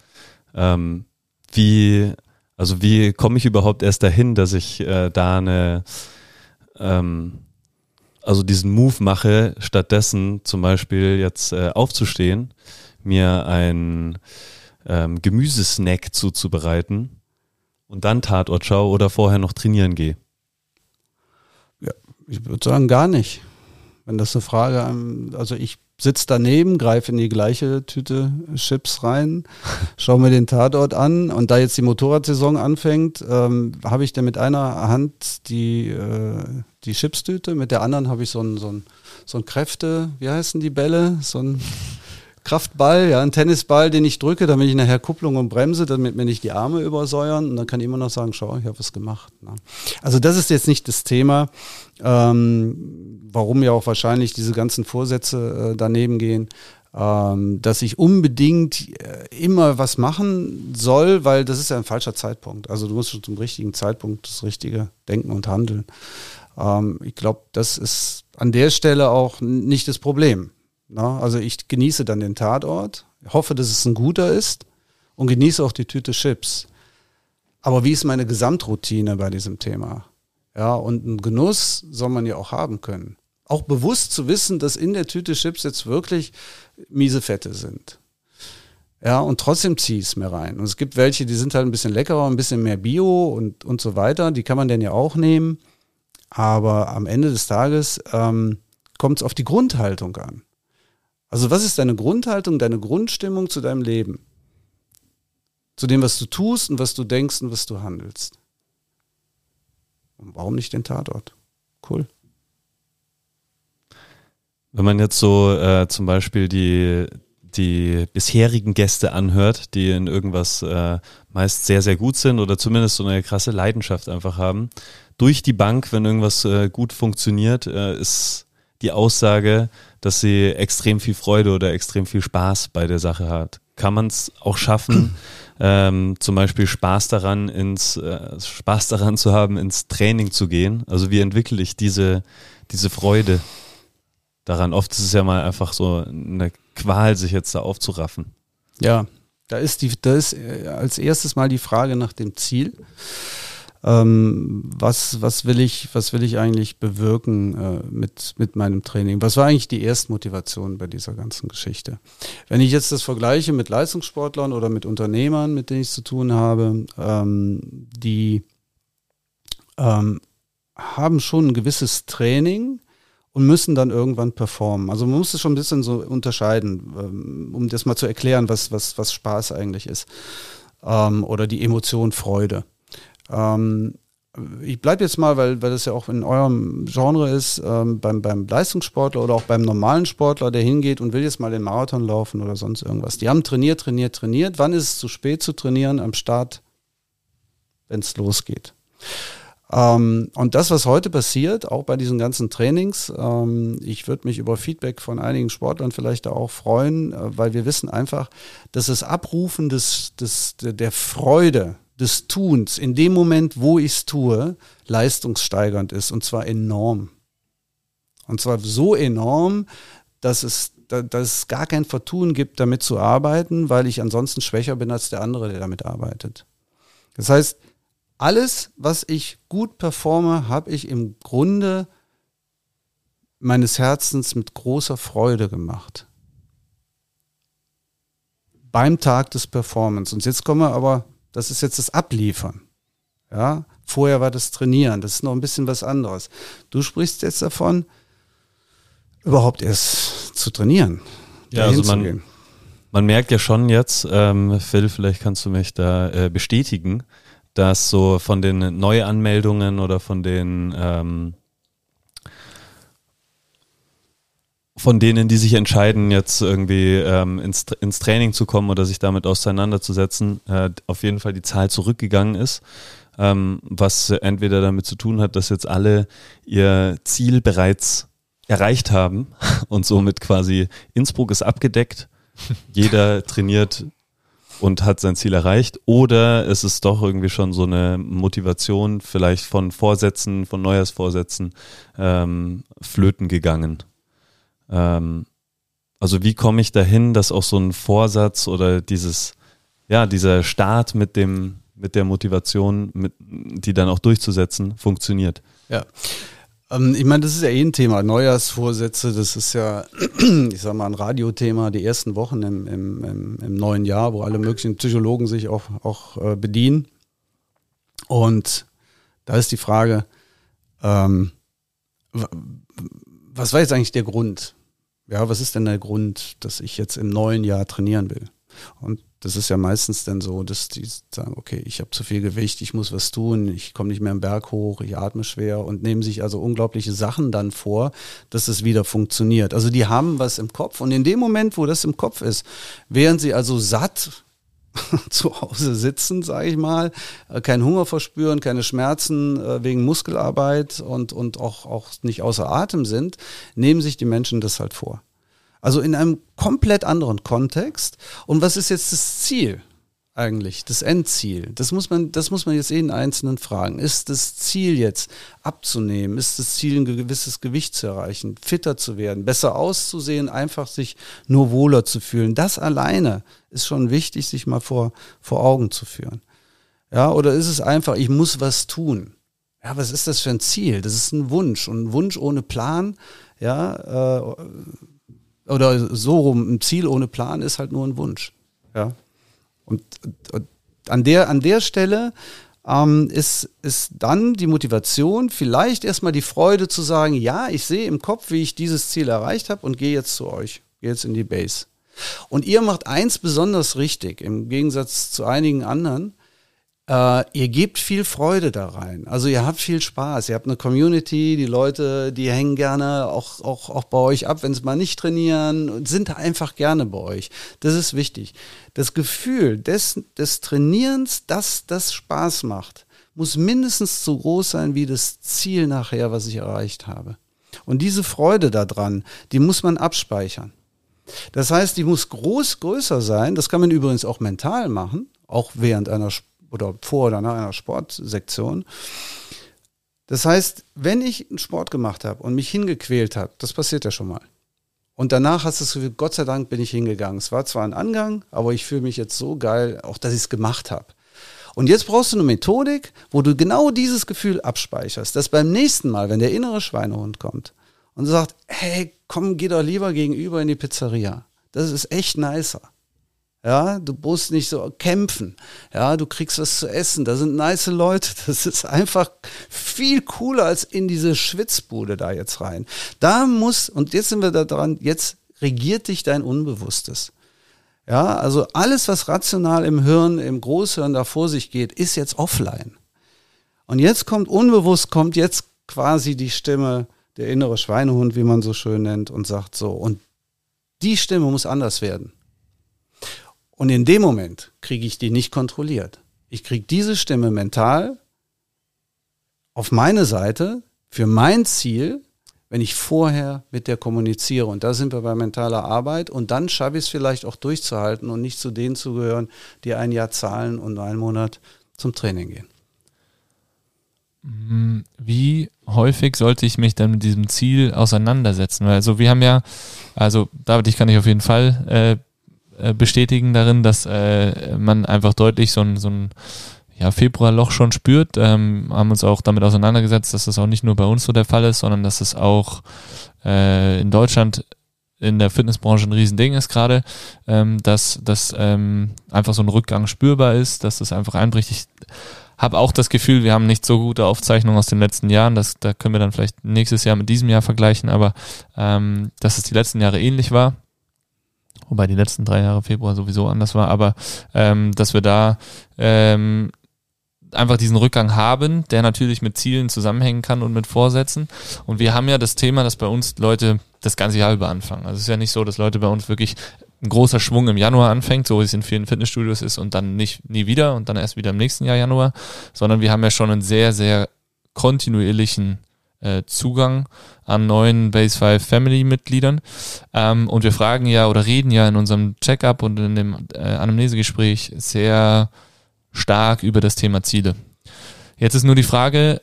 Ähm, wie, also wie komme ich überhaupt erst dahin, dass ich äh, da eine, ähm, also diesen Move mache, stattdessen zum Beispiel jetzt äh, aufzustehen, mir ein ähm, Gemüsesnack zuzubereiten und dann Tatort schaue oder vorher noch trainieren gehe? Ja, ich würde sagen, gar nicht. Wenn das eine Frage, also ich sitze daneben, greife in die gleiche Tüte Chips rein, <laughs> schaue mir den Tatort an und da jetzt die Motorradsaison anfängt, ähm, habe ich dann mit einer Hand die, äh, die Chipstüte, mit der anderen habe ich so ein, so ein, so ein Kräfte, wie heißen die Bälle? So ein Kraftball, ja, ein Tennisball, den ich drücke, damit ich nachher Kupplung und Bremse, damit mir nicht die Arme übersäuern und dann kann ich immer noch sagen, schau, ich habe was gemacht. Ne? Also das ist jetzt nicht das Thema, ähm, warum ja auch wahrscheinlich diese ganzen Vorsätze äh, daneben gehen, ähm, dass ich unbedingt äh, immer was machen soll, weil das ist ja ein falscher Zeitpunkt. Also du musst schon zum richtigen Zeitpunkt das Richtige denken und handeln. Ähm, ich glaube, das ist an der Stelle auch nicht das Problem. Na, also ich genieße dann den Tatort, hoffe, dass es ein guter ist und genieße auch die Tüte Chips. Aber wie ist meine Gesamtroutine bei diesem Thema? Ja, und einen Genuss soll man ja auch haben können. Auch bewusst zu wissen, dass in der Tüte Chips jetzt wirklich miese Fette sind. Ja, und trotzdem ziehe ich es mir rein. Und es gibt welche, die sind halt ein bisschen leckerer, ein bisschen mehr Bio und, und so weiter. Die kann man denn ja auch nehmen. Aber am Ende des Tages ähm, kommt es auf die Grundhaltung an. Also was ist deine Grundhaltung, deine Grundstimmung zu deinem Leben? Zu dem, was du tust und was du denkst und was du handelst. Und warum nicht den Tatort? Cool. Wenn man jetzt so äh, zum Beispiel die, die bisherigen Gäste anhört, die in irgendwas äh, meist sehr, sehr gut sind oder zumindest so eine krasse Leidenschaft einfach haben, durch die Bank, wenn irgendwas äh, gut funktioniert, äh, ist die Aussage, dass sie extrem viel Freude oder extrem viel Spaß bei der Sache hat. Kann man es auch schaffen, <clears throat> ähm, zum Beispiel Spaß daran, ins äh, Spaß daran zu haben, ins Training zu gehen? Also wie entwickle ich diese, diese Freude daran? Oft ist es ja mal einfach so eine Qual, sich jetzt da aufzuraffen. Ja, da ist die, da ist äh, als erstes mal die Frage nach dem Ziel ähm, was, was, will ich, was will ich eigentlich bewirken äh, mit, mit meinem Training? Was war eigentlich die Erstmotivation bei dieser ganzen Geschichte? Wenn ich jetzt das vergleiche mit Leistungssportlern oder mit Unternehmern, mit denen ich zu tun habe, ähm, die ähm, haben schon ein gewisses Training, und müssen dann irgendwann performen. Also man muss es schon ein bisschen so unterscheiden, ähm, um das mal zu erklären, was, was, was Spaß eigentlich ist. Ähm, oder die Emotion Freude. Ähm, ich bleibe jetzt mal, weil, weil das ja auch in eurem Genre ist, ähm, beim, beim Leistungssportler oder auch beim normalen Sportler, der hingeht und will jetzt mal den Marathon laufen oder sonst irgendwas. Die haben trainiert, trainiert, trainiert. Wann ist es zu spät zu trainieren? Am Start, wenn es losgeht. Ähm, und das, was heute passiert, auch bei diesen ganzen Trainings, ähm, ich würde mich über Feedback von einigen Sportlern vielleicht auch freuen, äh, weil wir wissen einfach, dass das Abrufen des, des, der Freude, des Tuns in dem Moment, wo ich es tue, leistungssteigernd ist und zwar enorm. Und zwar so enorm, dass es, dass es gar kein Vertun gibt, damit zu arbeiten, weil ich ansonsten schwächer bin als der andere, der damit arbeitet. Das heißt, alles, was ich gut performe, habe ich im Grunde meines Herzens mit großer Freude gemacht. Beim Tag des Performance. Und jetzt kommen wir aber das ist jetzt das Abliefern. Ja, vorher war das Trainieren. Das ist noch ein bisschen was anderes. Du sprichst jetzt davon, überhaupt erst zu trainieren. Ja, also man, man merkt ja schon jetzt, ähm, Phil, vielleicht kannst du mich da äh, bestätigen, dass so von den Neuanmeldungen oder von den ähm, von denen, die sich entscheiden, jetzt irgendwie ähm, ins, ins Training zu kommen oder sich damit auseinanderzusetzen, äh, auf jeden Fall die Zahl zurückgegangen ist. Ähm, was entweder damit zu tun hat, dass jetzt alle ihr Ziel bereits erreicht haben <laughs> und somit quasi Innsbruck ist abgedeckt. <laughs> Jeder trainiert und hat sein Ziel erreicht. Oder es ist doch irgendwie schon so eine Motivation vielleicht von Vorsätzen, von Neujahrsvorsätzen ähm, flöten gegangen. Ähm, also wie komme ich dahin, dass auch so ein Vorsatz oder dieses, ja, dieser Start mit dem, mit der Motivation, mit, die dann auch durchzusetzen, funktioniert. Ja. Ähm, ich meine, das ist ja eh ein Thema. Neujahrsvorsätze, das ist ja, <clears throat> ich sag mal, ein Radiothema, die ersten Wochen im, im, im, neuen Jahr, wo alle möglichen Psychologen sich auch, auch äh, bedienen. Und da ist die Frage, ähm, was war jetzt eigentlich der Grund? Ja, was ist denn der Grund, dass ich jetzt im neuen Jahr trainieren will? Und das ist ja meistens dann so, dass die sagen, okay, ich habe zu viel Gewicht, ich muss was tun, ich komme nicht mehr im Berg hoch, ich atme schwer und nehmen sich also unglaubliche Sachen dann vor, dass es wieder funktioniert. Also die haben was im Kopf und in dem Moment, wo das im Kopf ist, während sie also satt <laughs> zu Hause sitzen, sage ich mal, äh, keinen Hunger verspüren, keine Schmerzen äh, wegen Muskelarbeit und, und auch, auch nicht außer Atem sind, nehmen sich die Menschen das halt vor. Also in einem komplett anderen Kontext. Und was ist jetzt das Ziel? Eigentlich, das Endziel? Das muss man, das muss man jetzt jeden Einzelnen fragen. Ist das Ziel jetzt abzunehmen? Ist das Ziel, ein gewisses Gewicht zu erreichen, fitter zu werden, besser auszusehen, einfach sich nur wohler zu fühlen? Das alleine ist schon wichtig, sich mal vor, vor Augen zu führen. Ja, oder ist es einfach, ich muss was tun? Ja, was ist das für ein Ziel? Das ist ein Wunsch. Und ein Wunsch ohne Plan, ja, äh, oder so rum, ein Ziel ohne Plan ist halt nur ein Wunsch. Ja, und, und an, der, an der Stelle ähm, ist, ist dann die Motivation, vielleicht erstmal die Freude zu sagen, ja, ich sehe im Kopf, wie ich dieses Ziel erreicht habe und gehe jetzt zu euch, gehe jetzt in die Base. Und ihr macht eins besonders richtig, im Gegensatz zu einigen anderen. Äh, ihr gebt viel Freude da rein. Also ihr habt viel Spaß. Ihr habt eine Community, die Leute, die hängen gerne auch, auch, auch bei euch ab, wenn sie mal nicht trainieren und sind einfach gerne bei euch. Das ist wichtig. Das Gefühl des, des Trainierens, dass das Spaß macht, muss mindestens so groß sein wie das Ziel nachher, was ich erreicht habe. Und diese Freude daran, die muss man abspeichern. Das heißt, die muss groß größer sein. Das kann man übrigens auch mental machen auch während einer oder vor oder nach einer Sportsektion. Das heißt, wenn ich einen Sport gemacht habe und mich hingequält habe, das passiert ja schon mal. Und danach hast du es so, Gott sei Dank bin ich hingegangen. Es war zwar ein Angang, aber ich fühle mich jetzt so geil, auch dass ich es gemacht habe. Und jetzt brauchst du eine Methodik, wo du genau dieses Gefühl abspeicherst, dass beim nächsten Mal, wenn der innere Schweinehund kommt und sagt, hey, komm, geh doch lieber gegenüber in die Pizzeria. Das ist echt nicer. Ja, du musst nicht so kämpfen. Ja, du kriegst was zu essen. Da sind nice Leute. <laughs> Das ist einfach viel cooler als in diese Schwitzbude da jetzt rein. Da muss, und jetzt sind wir da dran, jetzt regiert dich dein Unbewusstes. Ja, also alles, was rational im Hirn, im Großhirn da vor sich geht, ist jetzt offline. Und jetzt kommt unbewusst, kommt jetzt quasi die Stimme, der innere Schweinehund, wie man so schön nennt, und sagt so, und die Stimme muss anders werden. Und in dem Moment kriege ich die nicht kontrolliert. Ich kriege diese Stimme mental auf meine Seite für mein Ziel, wenn ich vorher mit der kommuniziere. Und da sind wir bei mentaler Arbeit. Und dann schaffe ich es vielleicht auch durchzuhalten und nicht zu denen zu gehören, die ein Jahr zahlen und einen Monat zum Training gehen. Mm, wie häufig sollte ich mich dann mit diesem Ziel auseinandersetzen? Weil also wir haben ja, also David, ich kann dich auf jeden Fall äh, äh, bestätigen darin, dass äh, man einfach deutlich so ein, so ein ja, Februarloch schon spürt. Ähm, haben uns auch damit auseinandergesetzt, dass das auch nicht nur bei uns so der Fall ist, sondern dass es auch äh, in Deutschland in der Fitnessbranche ein Riesending ist gerade, ähm, dass das ähm, einfach so ein Rückgang spürbar ist, dass das einfach einbricht. Ich habe auch das Gefühl, wir haben nicht so gute Aufzeichnungen aus den letzten Jahren. Das, da können wir dann vielleicht nächstes Jahr mit diesem Jahr vergleichen, aber ähm, dass es die letzten Jahre ähnlich war wobei die letzten drei Jahre Februar sowieso anders war, aber ähm, dass wir da ähm, einfach diesen Rückgang haben, der natürlich mit Zielen zusammenhängen kann und mit Vorsätzen. Und wir haben ja das Thema, dass bei uns Leute das ganze Jahr über anfangen. Also es ist ja nicht so, dass Leute bei uns wirklich ein großer Schwung im Januar anfängt, so wie es in vielen Fitnessstudios ist und dann nicht nie wieder und dann erst wieder im nächsten Jahr Januar, sondern wir haben ja schon einen sehr, sehr kontinuierlichen äh, Zugang an neuen Base 5 Family Mitgliedern. Ähm, und wir fragen ja oder reden ja in unserem Checkup und in dem äh, Anamnesegespräch sehr stark über das Thema Ziele. Jetzt ist nur die Frage,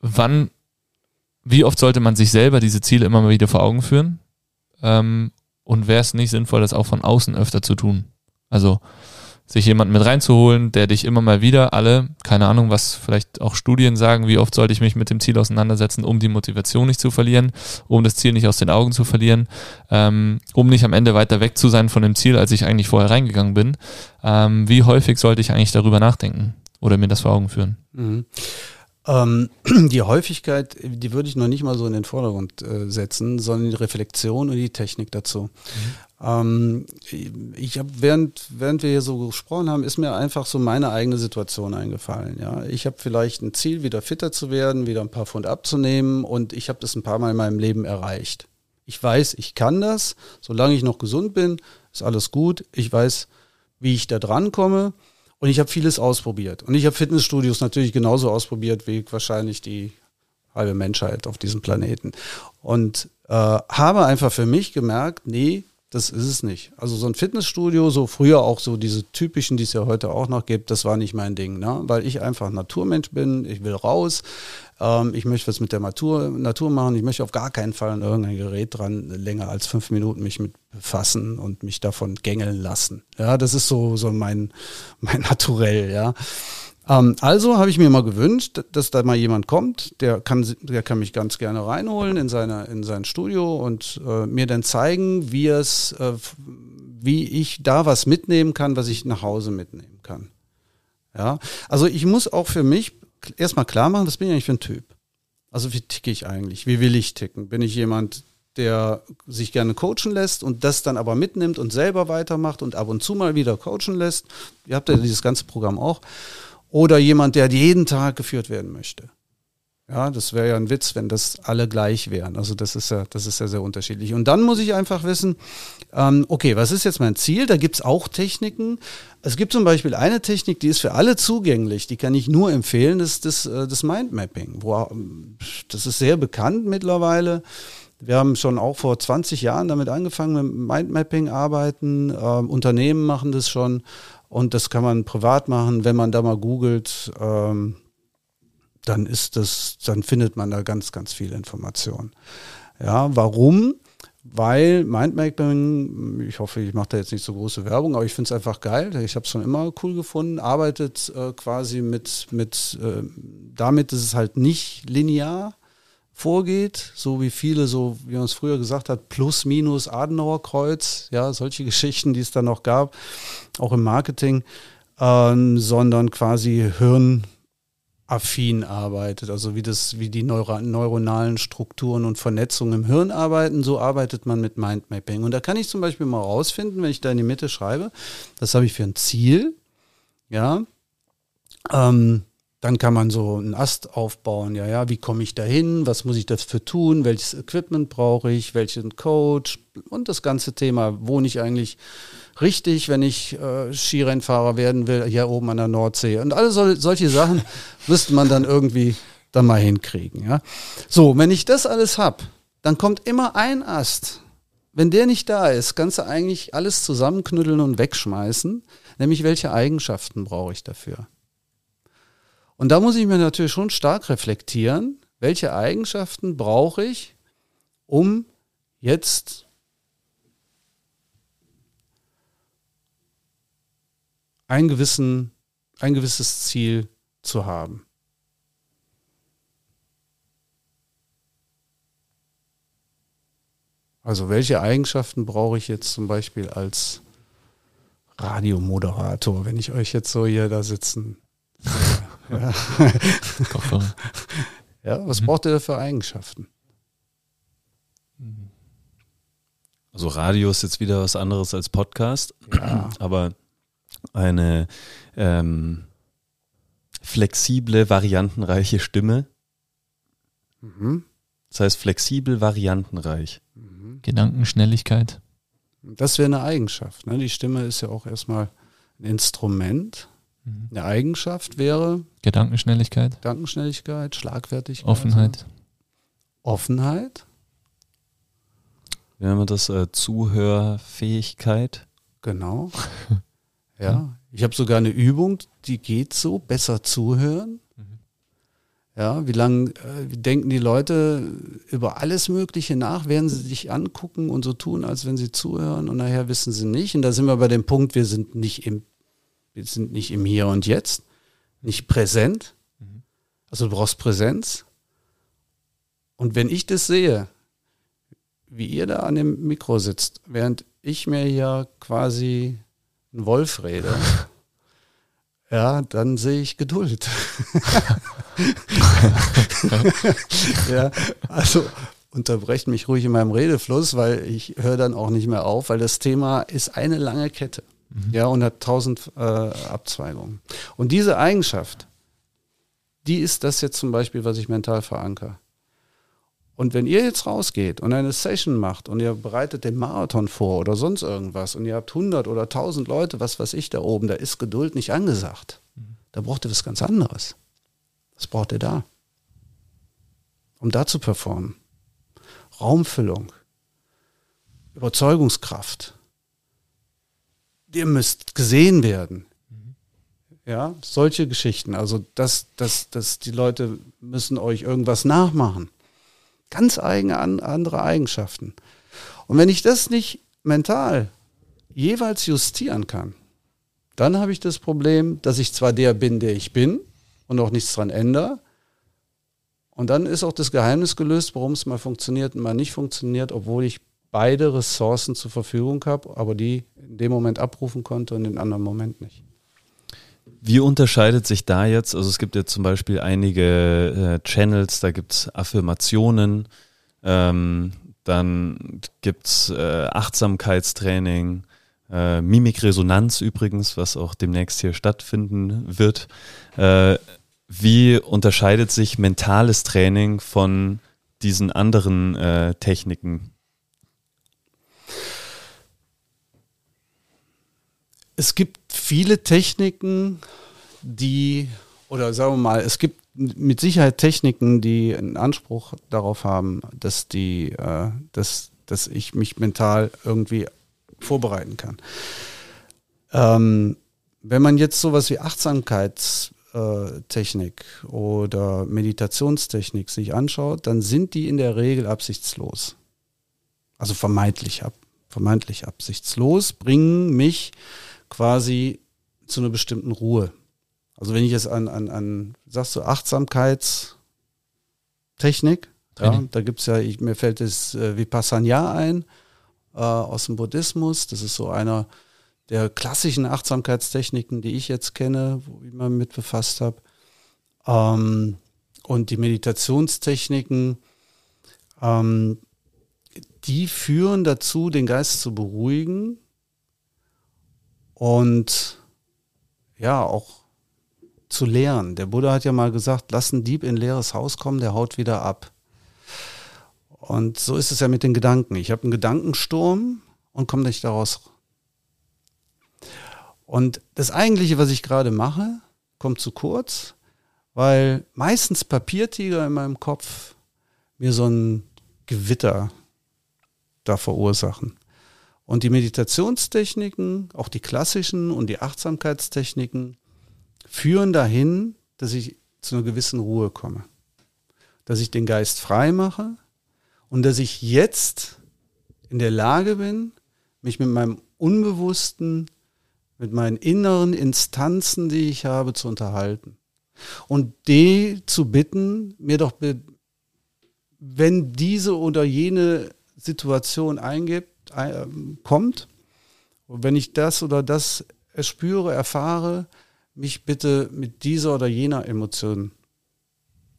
wann, wie oft sollte man sich selber diese Ziele immer mal wieder vor Augen führen? Ähm, und wäre es nicht sinnvoll, das auch von außen öfter zu tun? Also sich jemanden mit reinzuholen, der dich immer mal wieder alle, keine Ahnung, was vielleicht auch Studien sagen, wie oft sollte ich mich mit dem Ziel auseinandersetzen, um die Motivation nicht zu verlieren, um das Ziel nicht aus den Augen zu verlieren, ähm, um nicht am Ende weiter weg zu sein von dem Ziel, als ich eigentlich vorher reingegangen bin. Ähm, wie häufig sollte ich eigentlich darüber nachdenken oder mir das vor Augen führen? Mhm. Ähm, <clears throat> die Häufigkeit, die würde ich noch nicht mal so in den Vordergrund äh, setzen, sondern die Reflexion und die Technik dazu. Mhm. Ähm, ich habe während während wir hier so gesprochen haben, ist mir einfach so meine eigene Situation eingefallen. Ja, ich habe vielleicht ein Ziel, wieder fitter zu werden, wieder ein paar Pfund abzunehmen, und ich habe das ein paar Mal in meinem Leben erreicht. Ich weiß, ich kann das, solange ich noch gesund bin, ist alles gut. Ich weiß, wie ich da dran komme. Und ich habe vieles ausprobiert. Und ich habe Fitnessstudios natürlich genauso ausprobiert wie wahrscheinlich die halbe Menschheit auf diesem Planeten. Und äh, habe einfach für mich gemerkt, nee, das ist es nicht. Also so ein Fitnessstudio, so früher auch so diese typischen, die es ja heute auch noch gibt, das war nicht mein Ding, ne? weil ich einfach Naturmensch bin, ich will raus, ähm, ich möchte was mit der Natur, Natur machen, ich möchte auf gar keinen Fall an irgendein Gerät dran länger als fünf Minuten mich mit befassen und mich davon gängeln lassen. Ja, das ist so, so mein, <laughs> mein Naturell, ja. Ähm, also habe ich mir mal gewünscht, dass da mal jemand kommt, der kann, der kann mich ganz gerne reinholen in, seine, in sein Studio und äh, mir dann zeigen, wie es, äh, wie ich da was mitnehmen kann, was ich nach Hause mitnehmen kann. Ja, also ich muss auch für mich erstmal klar machen, was bin ich eigentlich für ein Typ? Also wie ticke ich eigentlich? Wie will ich ticken? Bin ich jemand, der sich gerne coachen lässt und das dann aber mitnimmt und selber weitermacht und ab und zu mal wieder coachen lässt? Ihr habt ja dieses ganze Programm auch oder jemand, der jeden Tag geführt werden möchte. Ja, das wäre ja ein Witz, wenn das alle gleich wären. Also das ist ja, das ist ja sehr unterschiedlich. Und dann muss ich einfach wissen, ähm, okay, was ist jetzt mein Ziel? Da gibt's auch Techniken. Es gibt zum Beispiel eine Technik, die ist für alle zugänglich, die kann ich nur empfehlen, das ist das, äh, das Mindmapping. Wo, das ist sehr bekannt mittlerweile. Wir haben schon auch vor 20 Jahren damit angefangen mit Mindmapping arbeiten. Ähm, Unternehmen machen das schon. Und das kann man privat machen, wenn man da mal googelt, ähm, dann ist das, dann findet man da ganz, ganz viel Information. Ja, warum? Weil Mindmapping, ich hoffe, ich mache da jetzt nicht so große Werbung, aber ich finde es einfach geil. Ich habe es schon immer cool gefunden. Arbeitet äh, quasi mit, mit äh, damit, dass es halt nicht linear vorgeht, so wie viele, so wie man es früher gesagt hat, plus minus Adenauerkreuz, ja, solche <laughs> Geschichten, die es dann noch gab, auch im Marketing, ähm, sondern quasi Hirn affin arbeitet, also wie das, wie die Neuro neuronalen Strukturen und Vernetzungen im Hirn arbeiten, so arbeitet man mit Mindmapping. Und da kann ich zum Beispiel mal rausfinden, wenn ich da in die Mitte schreibe, das habe ich für ein Ziel, ja, ähm, dann kann man so einen Ast aufbauen, ja, ja, wie komme ich da hin, was muss ich dafür tun, welches Equipment brauche ich, welchen Coach und das ganze Thema, wohne ich eigentlich richtig, wenn ich äh, Skirennfahrer werden will, hier oben an der Nordsee. Und alle sol solche Sachen <laughs> müsste man dann irgendwie dann mal hinkriegen. Ja? So, wenn ich das alles habe, dann kommt immer ein Ast. Wenn der nicht da ist, kannst du eigentlich alles zusammenknütteln und wegschmeißen. Nämlich, welche Eigenschaften brauche ich dafür? Und da muss ich mir natürlich schon stark reflektieren, welche Eigenschaften brauche ich, um jetzt ein, gewissen, ein gewisses Ziel zu haben. Also welche Eigenschaften brauche ich jetzt zum Beispiel als Radiomoderator, wenn ich euch jetzt so hier da sitzen. Ja. <laughs> ja, was mhm. braucht ihr da für Eigenschaften? Also Radio ist jetzt wieder was anderes als Podcast, ja. <clears throat> aber eine ähm, flexible, variantenreiche Stimme. Mhm. Das heißt flexibel, variantenreich. Mhm. Gedankenschnelligkeit. Das wäre eine Eigenschaft. Ne? Die Stimme ist ja auch erstmal ein Instrument. Mhm. Eine Eigenschaft wäre Gedankenschnelligkeit. Gedankenschnelligkeit, Schlagfertigkeit. Offenheit. Offenheit. Wie nennen wir das? Äh, Zuhörfähigkeit. Genau. <laughs> Ja, ich habe sogar eine Übung, die geht so, besser zuhören. Mhm. Ja, wie lange äh, denken die Leute über alles Mögliche nach, werden sie sich angucken und so tun, als wenn sie zuhören und nachher wissen sie nicht. Und da sind wir bei dem Punkt, wir sind nicht im, wir sind nicht im Hier und Jetzt, nicht präsent. Mhm. Also du brauchst Präsenz. Und wenn ich das sehe, wie ihr da an dem Mikro sitzt, während ich mir hier quasi ein Wolf rede, <laughs> ja, dann sehe ich Geduld. <laughs> ja, also unterbrecht mich ruhig in meinem Redefluss, weil ich höre dann auch nicht mehr auf, weil das Thema ist eine lange Kette. Mhm. Ja, und hat tausend äh, Abzweigungen. Und diese Eigenschaft, die ist das jetzt zum Beispiel, was ich mental verankere. Und wenn ihr jetzt rausgeht und eine Session macht und ihr bereitet den Marathon vor oder sonst irgendwas und ihr habt 100 oder 1000 Leute, was weiß ich da oben, da ist Geduld nicht angesagt. Da braucht ihr was ganz anderes. Was braucht ihr da? Um da zu performen. Raumfüllung. Überzeugungskraft. Ihr müsst gesehen werden. Ja, solche Geschichten. Also, dass, dass, dass die Leute müssen euch irgendwas nachmachen. Ganz eigene andere Eigenschaften. Und wenn ich das nicht mental jeweils justieren kann, dann habe ich das Problem, dass ich zwar der bin, der ich bin und auch nichts dran ändere. Und dann ist auch das Geheimnis gelöst, warum es mal funktioniert und mal nicht funktioniert, obwohl ich beide Ressourcen zur Verfügung habe, aber die in dem Moment abrufen konnte und in anderen Moment nicht. Wie unterscheidet sich da jetzt? Also es gibt ja zum Beispiel einige äh, Channels, da gibt es Affirmationen, ähm, dann gibt es äh, Achtsamkeitstraining, äh, Mimikresonanz übrigens, was auch demnächst hier stattfinden wird. Äh, wie unterscheidet sich mentales Training von diesen anderen äh, Techniken? Es gibt viele Techniken, die, oder sagen wir mal, es gibt mit Sicherheit Techniken, die einen Anspruch darauf haben, dass die, äh, dass, dass ich mich mental irgendwie vorbereiten kann. Ähm, wenn man jetzt sowas wie Achtsamkeitstechnik oder Meditationstechnik sich anschaut, dann sind die in der Regel absichtslos. Also vermeintlich, ab, vermeintlich absichtslos, bringen mich quasi zu einer bestimmten Ruhe. Also wenn ich jetzt an, an, an sagst du, Achtsamkeitstechnik, ja, da gibt's ja, ich, mir fällt das äh, Vipassana ein äh, aus dem Buddhismus. Das ist so einer der klassischen Achtsamkeitstechniken, die ich jetzt kenne, wo ich mal mit befasst habe. Ähm, und die Meditationstechniken, ähm, die führen dazu, den Geist zu beruhigen und ja, auch zu lehren. Der Buddha hat ja mal gesagt, lass einen Dieb in ein leeres Haus kommen, der haut wieder ab. Und so ist es ja mit den Gedanken. Ich habe einen Gedankensturm und komme nicht daraus. Und das eigentliche, was ich gerade mache, kommt zu kurz, weil meistens Papiertiger in meinem Kopf mir so ein Gewitter da verursachen. Und die Meditationstechniken, auch die klassischen und die Achtsamkeitstechniken, führen dahin, dass ich zu einer gewissen Ruhe komme. Dass ich den Geist frei mache, und dass ich jetzt in der Lage bin, mich mit meinem Unbewussten, mit meinen inneren Instanzen, die ich habe, zu unterhalten. Und die zu bitten, mir doch, wenn diese oder jene Situation eingibt, kommt, und wenn ich das oder das erspüre, erfahre, mich bitte mit dieser oder jener Emotion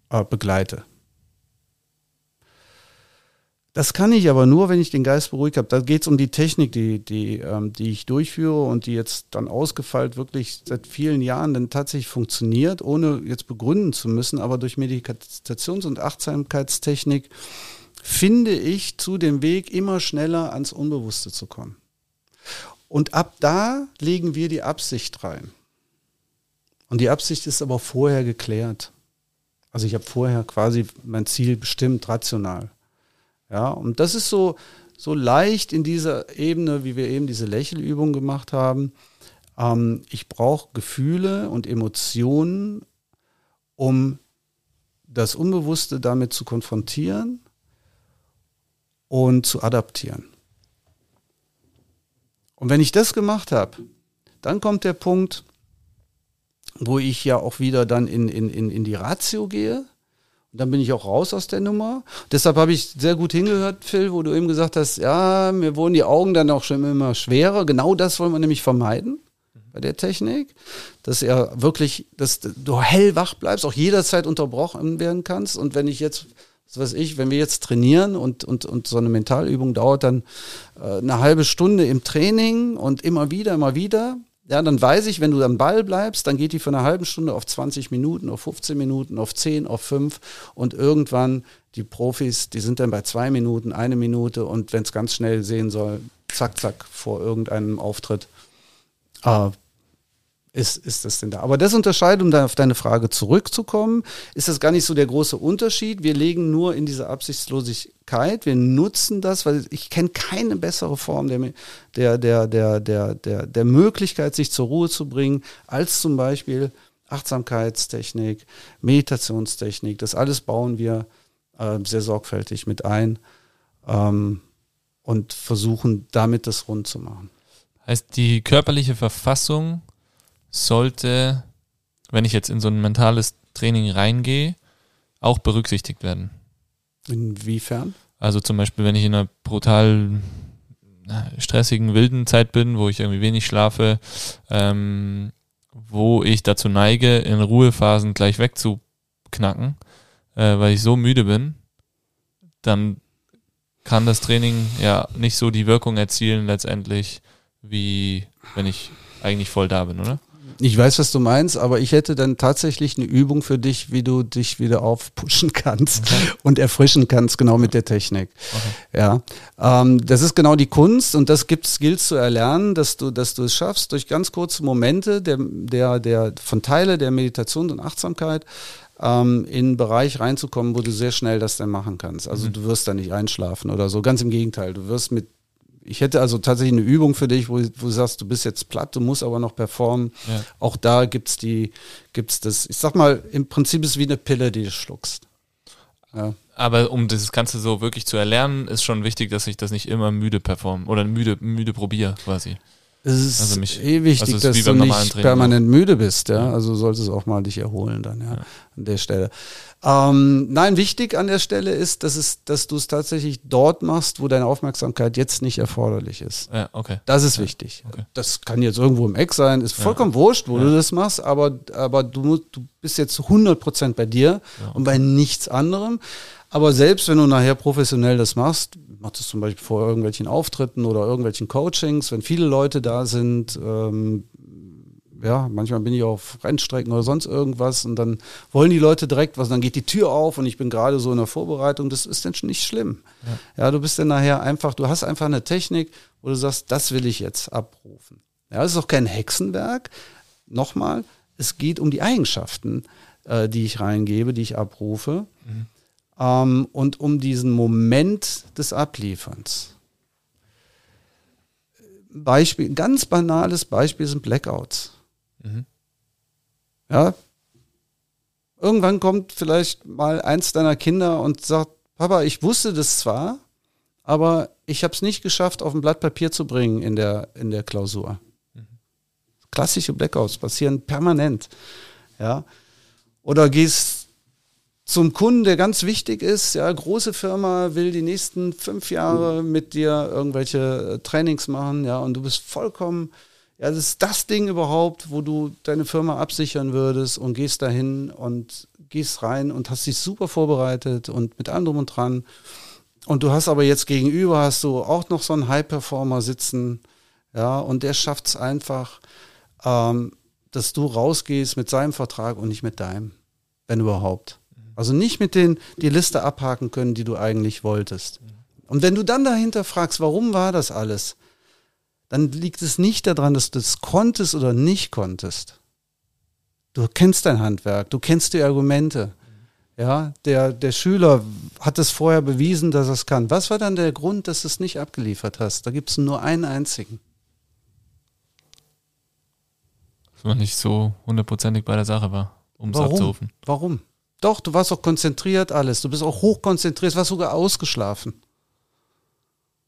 äh, begleite. Das kann ich aber nur, wenn ich den Geist beruhigt habe. Da geht es um die Technik, die, die, ähm, die ich durchführe und die jetzt dann ausgefeilt wirklich seit vielen Jahren dann tatsächlich funktioniert, ohne jetzt begründen zu müssen. Aber durch Meditations- und Achtsamkeitstechnik finde ich zu dem Weg, immer schneller ans Unbewusste zu kommen. Und ab da legen wir die Absicht rein. Und die Absicht ist aber vorher geklärt. Also ich habe vorher quasi mein Ziel bestimmt, rational. Ja, und das ist so, so leicht in dieser Ebene, wie wir eben diese Lächelübung gemacht haben. Ähm, ich brauche Gefühle und Emotionen, um das Unbewusste damit zu konfrontieren und zu adaptieren. Und wenn ich das gemacht habe, dann kommt der Punkt, wo ich ja auch wieder dann in, in, in, die Ratio gehe dann bin ich auch raus aus der Nummer. Deshalb habe ich sehr gut hingehört, Phil, wo du eben gesagt hast, ja, mir wurden die Augen dann auch schon immer schwerer. Genau das wollen wir nämlich vermeiden bei der Technik, dass er wirklich, dass du hellwach bleibst, auch jederzeit unterbrochen werden kannst. Und wenn ich jetzt, was weiß ich, wenn wir jetzt trainieren und, und, und so eine Mentalübung dauert dann äh, eine halbe Stunde im Training und immer wieder, immer wieder, ja, dann weiß ich, wenn du am Ball bleibst, dann geht die von einer halben Stunde auf 20 Minuten, auf 15 Minuten, auf 10, auf 5 und irgendwann die Profis, die sind dann bei zwei Minuten, eine Minute und wenn es ganz schnell sehen soll, zack, zack, vor irgendeinem Auftritt. Äh, ist, ist das denn da? Aber das unterscheidet, um da auf deine Frage zurückzukommen, ist das gar nicht so der große Unterschied. Wir legen nur in diese Absichtslosigkeit, wir nutzen das, weil ich kenne keine bessere Form der, der, der, der, der, der, der Möglichkeit, sich zur Ruhe zu bringen, als zum Beispiel Achtsamkeitstechnik, Meditationstechnik. Das alles bauen wir äh, sehr sorgfältig mit ein ähm, und versuchen damit das rund zu machen. Heißt, die körperliche Verfassung sollte, wenn ich jetzt in so ein mentales Training reingehe, auch berücksichtigt werden. Inwiefern? Also zum Beispiel, wenn ich in einer brutal stressigen, wilden Zeit bin, wo ich irgendwie wenig schlafe, ähm, wo ich dazu neige, in Ruhephasen gleich wegzuknacken, äh, weil ich so müde bin, dann kann das Training ja nicht so die Wirkung erzielen letztendlich, wie wenn ich eigentlich voll da bin, oder? Ich weiß, was du meinst, aber ich hätte dann tatsächlich eine Übung für dich, wie du dich wieder aufpushen kannst okay. und erfrischen kannst, genau mit der Technik. Okay. Ja, ähm, das ist genau die Kunst und das gibt Skills zu erlernen, dass du, dass du es schaffst, durch ganz kurze Momente der, der, der von Teile der Meditation und Achtsamkeit ähm, in einen Bereich reinzukommen, wo du sehr schnell das dann machen kannst. Also mhm. du wirst da nicht einschlafen oder so. Ganz im Gegenteil, du wirst mit ich hätte also tatsächlich eine Übung für dich, wo, wo du sagst, du bist jetzt platt, du musst aber noch performen. Ja. Auch da gibt's die, gibt's das, ich sag mal, im Prinzip ist es wie eine Pille, die du schluckst. Ja. Aber um das Ganze so wirklich zu erlernen, ist schon wichtig, dass ich das nicht immer müde performe oder müde, müde probiere quasi. Es ist Also mich- eh wichtig, also dass du nicht Training permanent müde bist, ja. Also solltest du auch mal dich erholen dann, ja, an der Stelle. Ähm, nein, wichtig an der Stelle ist, dass es, dass du es tatsächlich dort machst, wo deine Aufmerksamkeit jetzt nicht erforderlich ist. Ja, okay. Das ist wichtig. okay. Das kann jetzt irgendwo im Eck sein, ist vollkommen wurscht, wo du das machst, aber, aber du, du bist jetzt zu 100% bei dir und bei nichts anderem. Aber selbst wenn du nachher professionell das machst, machst du es zum Beispiel vor irgendwelchen Auftritten oder irgendwelchen Coachings, wenn viele Leute da sind, ähm, ja, manchmal bin ich auf Rennstrecken oder sonst irgendwas und dann wollen die Leute direkt was, dann geht die Tür auf und ich bin gerade so in der Vorbereitung, das ist dann schon nicht schlimm. Ja. du bist dann nachher einfach, du hast einfach eine Technik, wo du sagst, das will ich jetzt abrufen. Ja, es ist auch kein Hexenwerk. Nochmal, es geht um die Eigenschaften, äh, die ich reingebe, die ich abrufe ähm, und um diesen Moment des Ablieferns. Beispiel, ein ganz banales Beispiel sind Blackouts. Mhm. Ja. Irgendwann kommt vielleicht mal eins deiner Kinder und sagt, Papa, ich wusste das zwar, aber ich habe es nicht geschafft, auf ein Blatt Papier zu bringen in der, in der Klausur. Klassische Blackouts passieren permanent. Ja. Oder gehst zum Kunden, der ganz wichtig ist, ja, große Firma will die nächsten fünf Jahre mit dir irgendwelche äh, Trainings machen, ja, und du bist vollkommen, ja, das ist das Ding überhaupt, wo du deine Firma absichern würdest und gehst dahin und gehst rein und hast dich super vorbereitet und mit allem drum und dran. Und du hast aber jetzt gegenüber hast du auch noch so einen High-Performer sitzen, ja, und der schafft es einfach, ähm, dass du rausgehst mit seinem Vertrag und nicht mit deinem, wenn überhaupt. Also nicht mit den die Liste abhaken können, die du eigentlich wolltest. Und wenn du dann dahinter fragst, warum war das alles, dann liegt es nicht daran, dass du es konntest oder nicht konntest. Du kennst dein Handwerk, du kennst die Argumente. Ja, der, der Schüler hat es vorher bewiesen, dass er es kann. Was war dann der Grund, dass du es nicht abgeliefert hast? Da gibt es nur einen einzigen. Dass man nicht so hundertprozentig bei der Sache war, um es abzurufen. Warum? Doch, du warst auch konzentriert alles. Du bist auch hochkonzentriert, warst sogar ausgeschlafen.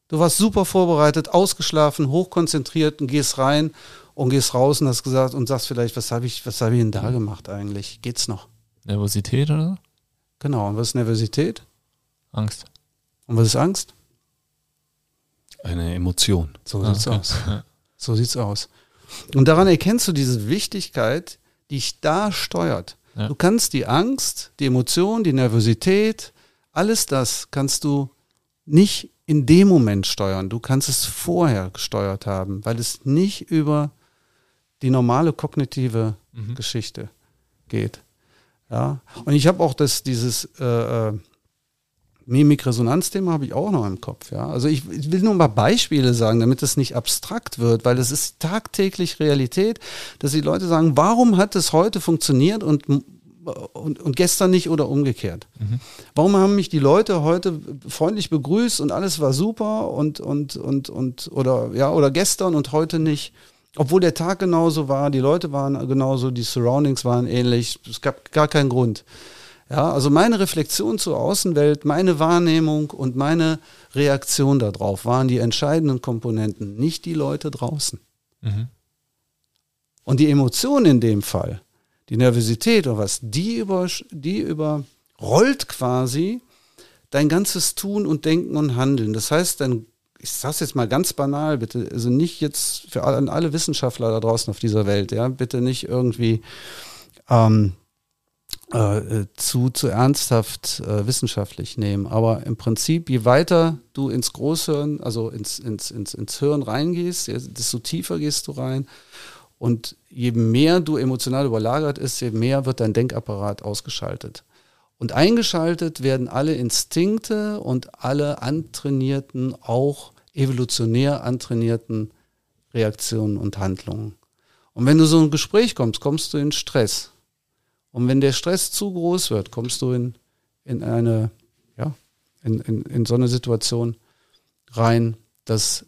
Du warst super vorbereitet, ausgeschlafen, hochkonzentriert und gehst rein und gehst raus und hast gesagt und sagst vielleicht, was habe ich, was habe ich denn da gemacht eigentlich? Geht's noch? Nervosität oder so? Genau. Und was ist Nervosität? Angst. Und was ist Angst? Eine Emotion. So Ah, sieht's okay. aus. So sieht's aus. Und daran erkennst du diese Wichtigkeit, die dich da steuert. Ja. Du kannst die Angst, die Emotion, die Nervosität, alles das kannst du nicht in dem Moment steuern. Du kannst es vorher gesteuert haben, weil es nicht über die normale kognitive Mhm. Geschichte geht. Ja. Und ich habe auch das, dieses äh, äh, Mimik-Resonanz-Thema habe ich auch noch im Kopf. Ja. Also ich, ich will nur mal Beispiele sagen, damit es nicht abstrakt wird, weil es ist tagtäglich Realität, dass die Leute sagen, warum hat es heute funktioniert und, und, und gestern nicht oder umgekehrt? Warum haben mich die Leute heute freundlich begrüßt und alles war super und, und, und, und oder ja, oder gestern und heute nicht? Obwohl der Tag genauso war, die Leute waren genauso, die Surroundings waren ähnlich, es gab gar keinen Grund. Ja, also meine Reflexion zur Außenwelt, meine Wahrnehmung und meine Reaktion darauf waren die entscheidenden Komponenten, nicht die Leute draußen. Mhm. Und die Emotion in dem Fall, die Nervosität oder was, die, über, die überrollt quasi dein ganzes Tun und Denken und Handeln. Das heißt, dein, ich sag's jetzt mal ganz banal, bitte, also nicht jetzt für alle, alle Wissenschaftler da draußen auf dieser Welt, ja, bitte nicht irgendwie ähm, äh, zu, zu ernsthaft äh, wissenschaftlich nehmen. Aber im Prinzip, je weiter du ins Großhirn, also ins, ins, ins, ins Hirn reingehst, desto tiefer gehst du rein. Und je mehr du emotional überlagert ist, je mehr wird dein Denkapparat ausgeschaltet. Und eingeschaltet werden alle Instinkte und alle antrainierten, auch evolutionär antrainierten Reaktionen und Handlungen. Und wenn du so ein Gespräch kommst, kommst du in Stress. Und wenn der Stress zu groß wird, kommst du in, in eine, ja, in, in, in so eine Situation rein, dass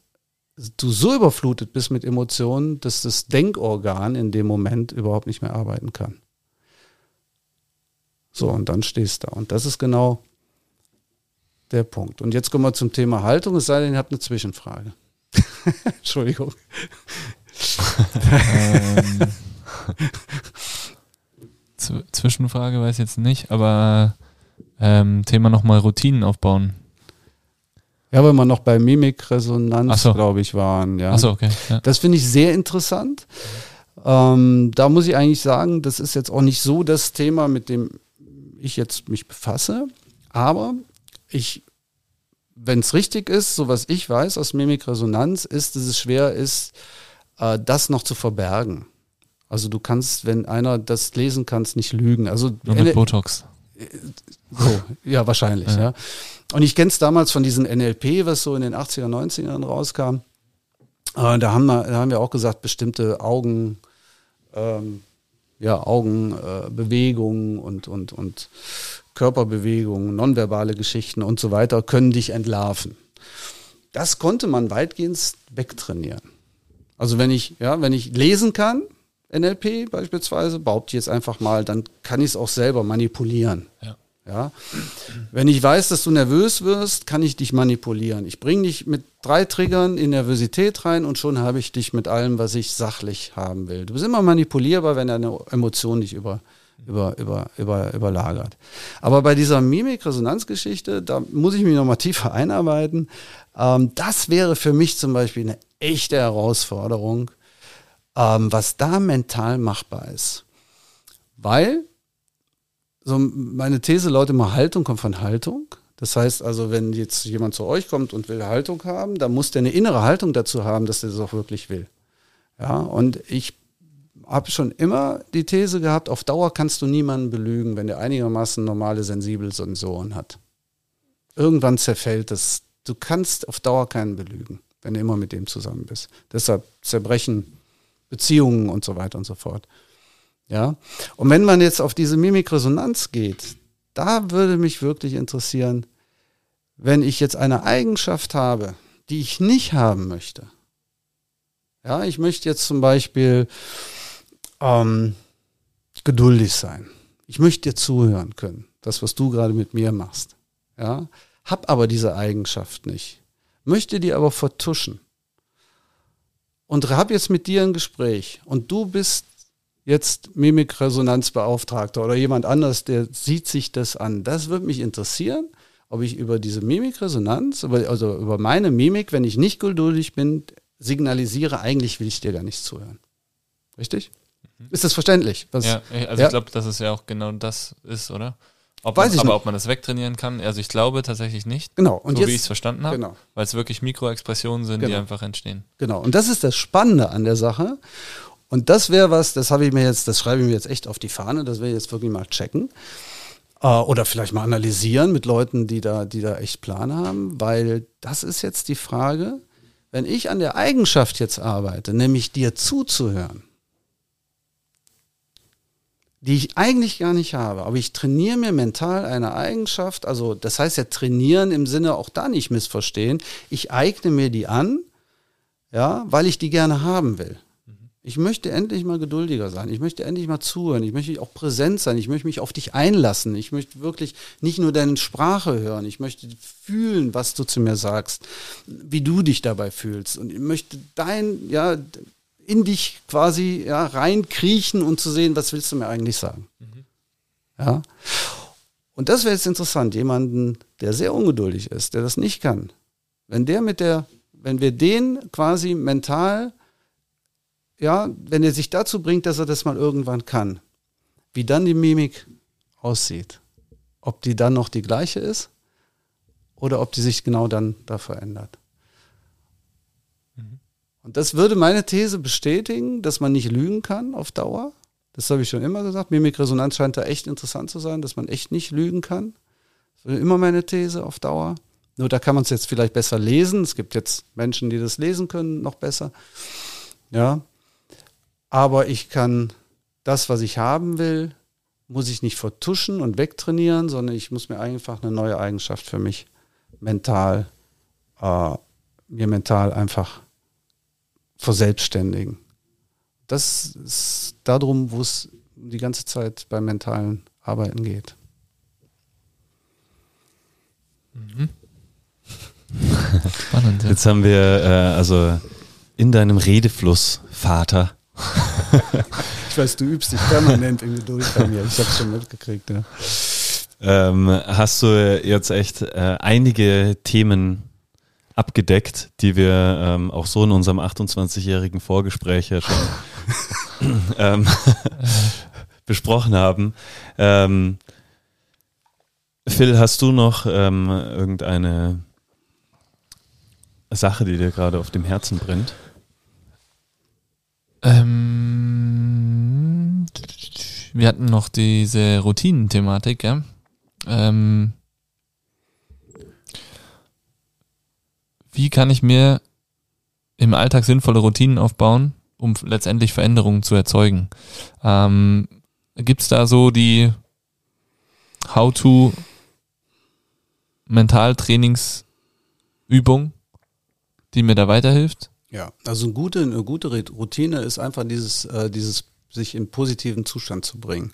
du so überflutet bist mit Emotionen, dass das Denkorgan in dem Moment überhaupt nicht mehr arbeiten kann. So, und dann stehst du da. Und das ist genau der Punkt. Und jetzt kommen wir zum Thema Haltung, es sei denn, ihr habt eine Zwischenfrage. <laughs> Entschuldigung. ähm, <laughs> Zwischenfrage weiß ich jetzt nicht, aber ähm, Thema nochmal Routinen aufbauen. Ja, weil wir noch bei Mimikresonanz, so. glaube ich, waren. Ja. Ach so, okay. Ja. Das finde ich sehr interessant. Ähm, da muss ich eigentlich sagen, das ist jetzt auch nicht so das Thema, mit dem ich jetzt mich befasse. Aber ich, wenn es richtig ist, so was ich weiß aus Mimikresonanz, ist, dass es schwer ist, äh, das noch zu verbergen. Also du kannst, wenn einer das lesen kannst, nicht lügen. Also Nur mit Botox. So, ja, wahrscheinlich, ja. ja. Und ich kenne es damals von diesem NLP, was so in den 80er, 90ern rauskam. Äh, da, haben wir, da haben wir auch gesagt, bestimmte Augen, ähm, ja, Augenbewegungen äh, und, und, und Körperbewegungen, nonverbale Geschichten und so weiter können dich entlarven. Das konnte man weitgehend wegtrainieren. Also wenn ich, ja, wenn ich lesen kann, NLP beispielsweise, behaupte ich jetzt einfach mal, dann kann ich es auch selber manipulieren. Ja. Ja? Wenn ich weiß, dass du nervös wirst, kann ich dich manipulieren. Ich bringe dich mit drei Triggern in Nervosität rein und schon habe ich dich mit allem, was ich sachlich haben will. Du bist immer manipulierbar, wenn deine Emotion dich über, über, über, über, überlagert. Aber bei dieser Mimik-Resonanzgeschichte, da muss ich mich nochmal tiefer einarbeiten. Ähm, das wäre für mich zum Beispiel eine echte Herausforderung, ähm, was da mental machbar ist. Weil so meine These lautet immer, Haltung kommt von Haltung. Das heißt also, wenn jetzt jemand zu euch kommt und will Haltung haben, dann muss der eine innere Haltung dazu haben, dass er das auch wirklich will. Ja, und ich habe schon immer die These gehabt, auf Dauer kannst du niemanden belügen, wenn der einigermaßen normale, sensible Sensoren hat. Irgendwann zerfällt es. Du kannst auf Dauer keinen belügen, wenn du immer mit dem zusammen bist. Deshalb zerbrechen Beziehungen und so weiter und so fort. Ja. Und wenn man jetzt auf diese Mimikresonanz geht, da würde mich wirklich interessieren, wenn ich jetzt eine Eigenschaft habe, die ich nicht haben möchte. Ja, ich möchte jetzt zum Beispiel ähm, geduldig sein. Ich möchte dir zuhören können, das, was du gerade mit mir machst. Ja, hab aber diese Eigenschaft nicht. Möchte die aber vertuschen. Und hab jetzt mit dir ein Gespräch und du bist jetzt Mimikresonanzbeauftragter oder jemand anders, der sieht sich das an. Das würde mich interessieren, ob ich über diese Mimikresonanz, also über meine Mimik, wenn ich nicht geduldig bin, signalisiere, eigentlich will ich dir gar nicht zuhören. Richtig? Mhm. Ist das verständlich? Was, ja, also ja. ich glaube, dass es ja auch genau das ist, oder? Ob Weiß man, ich aber nicht. ob man das wegtrainieren kann, also ich glaube tatsächlich nicht. Genau. Und so jetzt, wie ich es verstanden habe. Genau. Weil es wirklich Mikroexpressionen sind, genau. die einfach entstehen. Genau. Und das ist das Spannende an der Sache. Und das wäre was, das habe ich mir jetzt, das schreibe ich mir jetzt echt auf die Fahne, das will ich jetzt wirklich mal checken. Äh, oder vielleicht mal analysieren mit Leuten, die da, die da echt Plan haben, weil das ist jetzt die Frage, wenn ich an der Eigenschaft jetzt arbeite, nämlich dir zuzuhören, die ich eigentlich gar nicht habe, aber ich trainiere mir mental eine Eigenschaft, also das heißt ja trainieren im Sinne auch da nicht missverstehen, ich eigne mir die an, ja, weil ich die gerne haben will. Ich möchte endlich mal geduldiger sein. Ich möchte endlich mal zuhören. Ich möchte auch präsent sein. Ich möchte mich auf dich einlassen. Ich möchte wirklich nicht nur deine Sprache hören. Ich möchte fühlen, was du zu mir sagst, wie du dich dabei fühlst. Und ich möchte dein, ja, in dich quasi ja, reinkriechen und zu sehen, was willst du mir eigentlich sagen. Mhm. Ja. Und das wäre jetzt interessant, jemanden, der sehr ungeduldig ist, der das nicht kann. Wenn der mit der, wenn wir den quasi mental ja, wenn er sich dazu bringt, dass er das mal irgendwann kann, wie dann die Mimik aussieht. Ob die dann noch die gleiche ist oder ob die sich genau dann da verändert. Und das würde meine These bestätigen, dass man nicht lügen kann auf Dauer. Das habe ich schon immer gesagt. Mimikresonanz scheint da echt interessant zu sein, dass man echt nicht lügen kann. Das wäre immer meine These auf Dauer. Nur da kann man es jetzt vielleicht besser lesen. Es gibt jetzt Menschen, die das lesen können, noch besser. Ja, aber ich kann das, was ich haben will, muss ich nicht vertuschen und wegtrainieren, sondern ich muss mir einfach eine neue Eigenschaft für mich mental, äh, mir mental einfach verselbstständigen. Das ist darum, wo es die ganze Zeit beim mentalen Arbeiten geht. Mhm. <laughs> Spannend. Ja. Jetzt haben wir äh, also in deinem Redefluss, Vater. ich weiß, du übst dich permanent irgendwie durch bei mir. Ich habe schon mitgekriegt. Ja. Ähm, hast du jetzt echt äh, einige Themen abgedeckt, die wir ähm, auch so in unserem 28-jährigen Vorgespräch ja schon <laughs> ähm, besprochen haben. Ähm, Phil, hast du noch ähm, irgendeine Sache, die dir gerade auf dem Herzen brennt? Ähm, wir hatten noch diese Routinenthematik, ja. Ähm, wie kann ich mir im Alltag sinnvolle Routinen aufbauen, um letztendlich Veränderungen zu erzeugen? Ähm, Gibt es da so die How-to Mentaltrainingsübung, die mir da weiterhilft? Ja, also eine gute, eine gute Routine ist einfach dieses, äh, dieses sich in positiven Zustand zu bringen.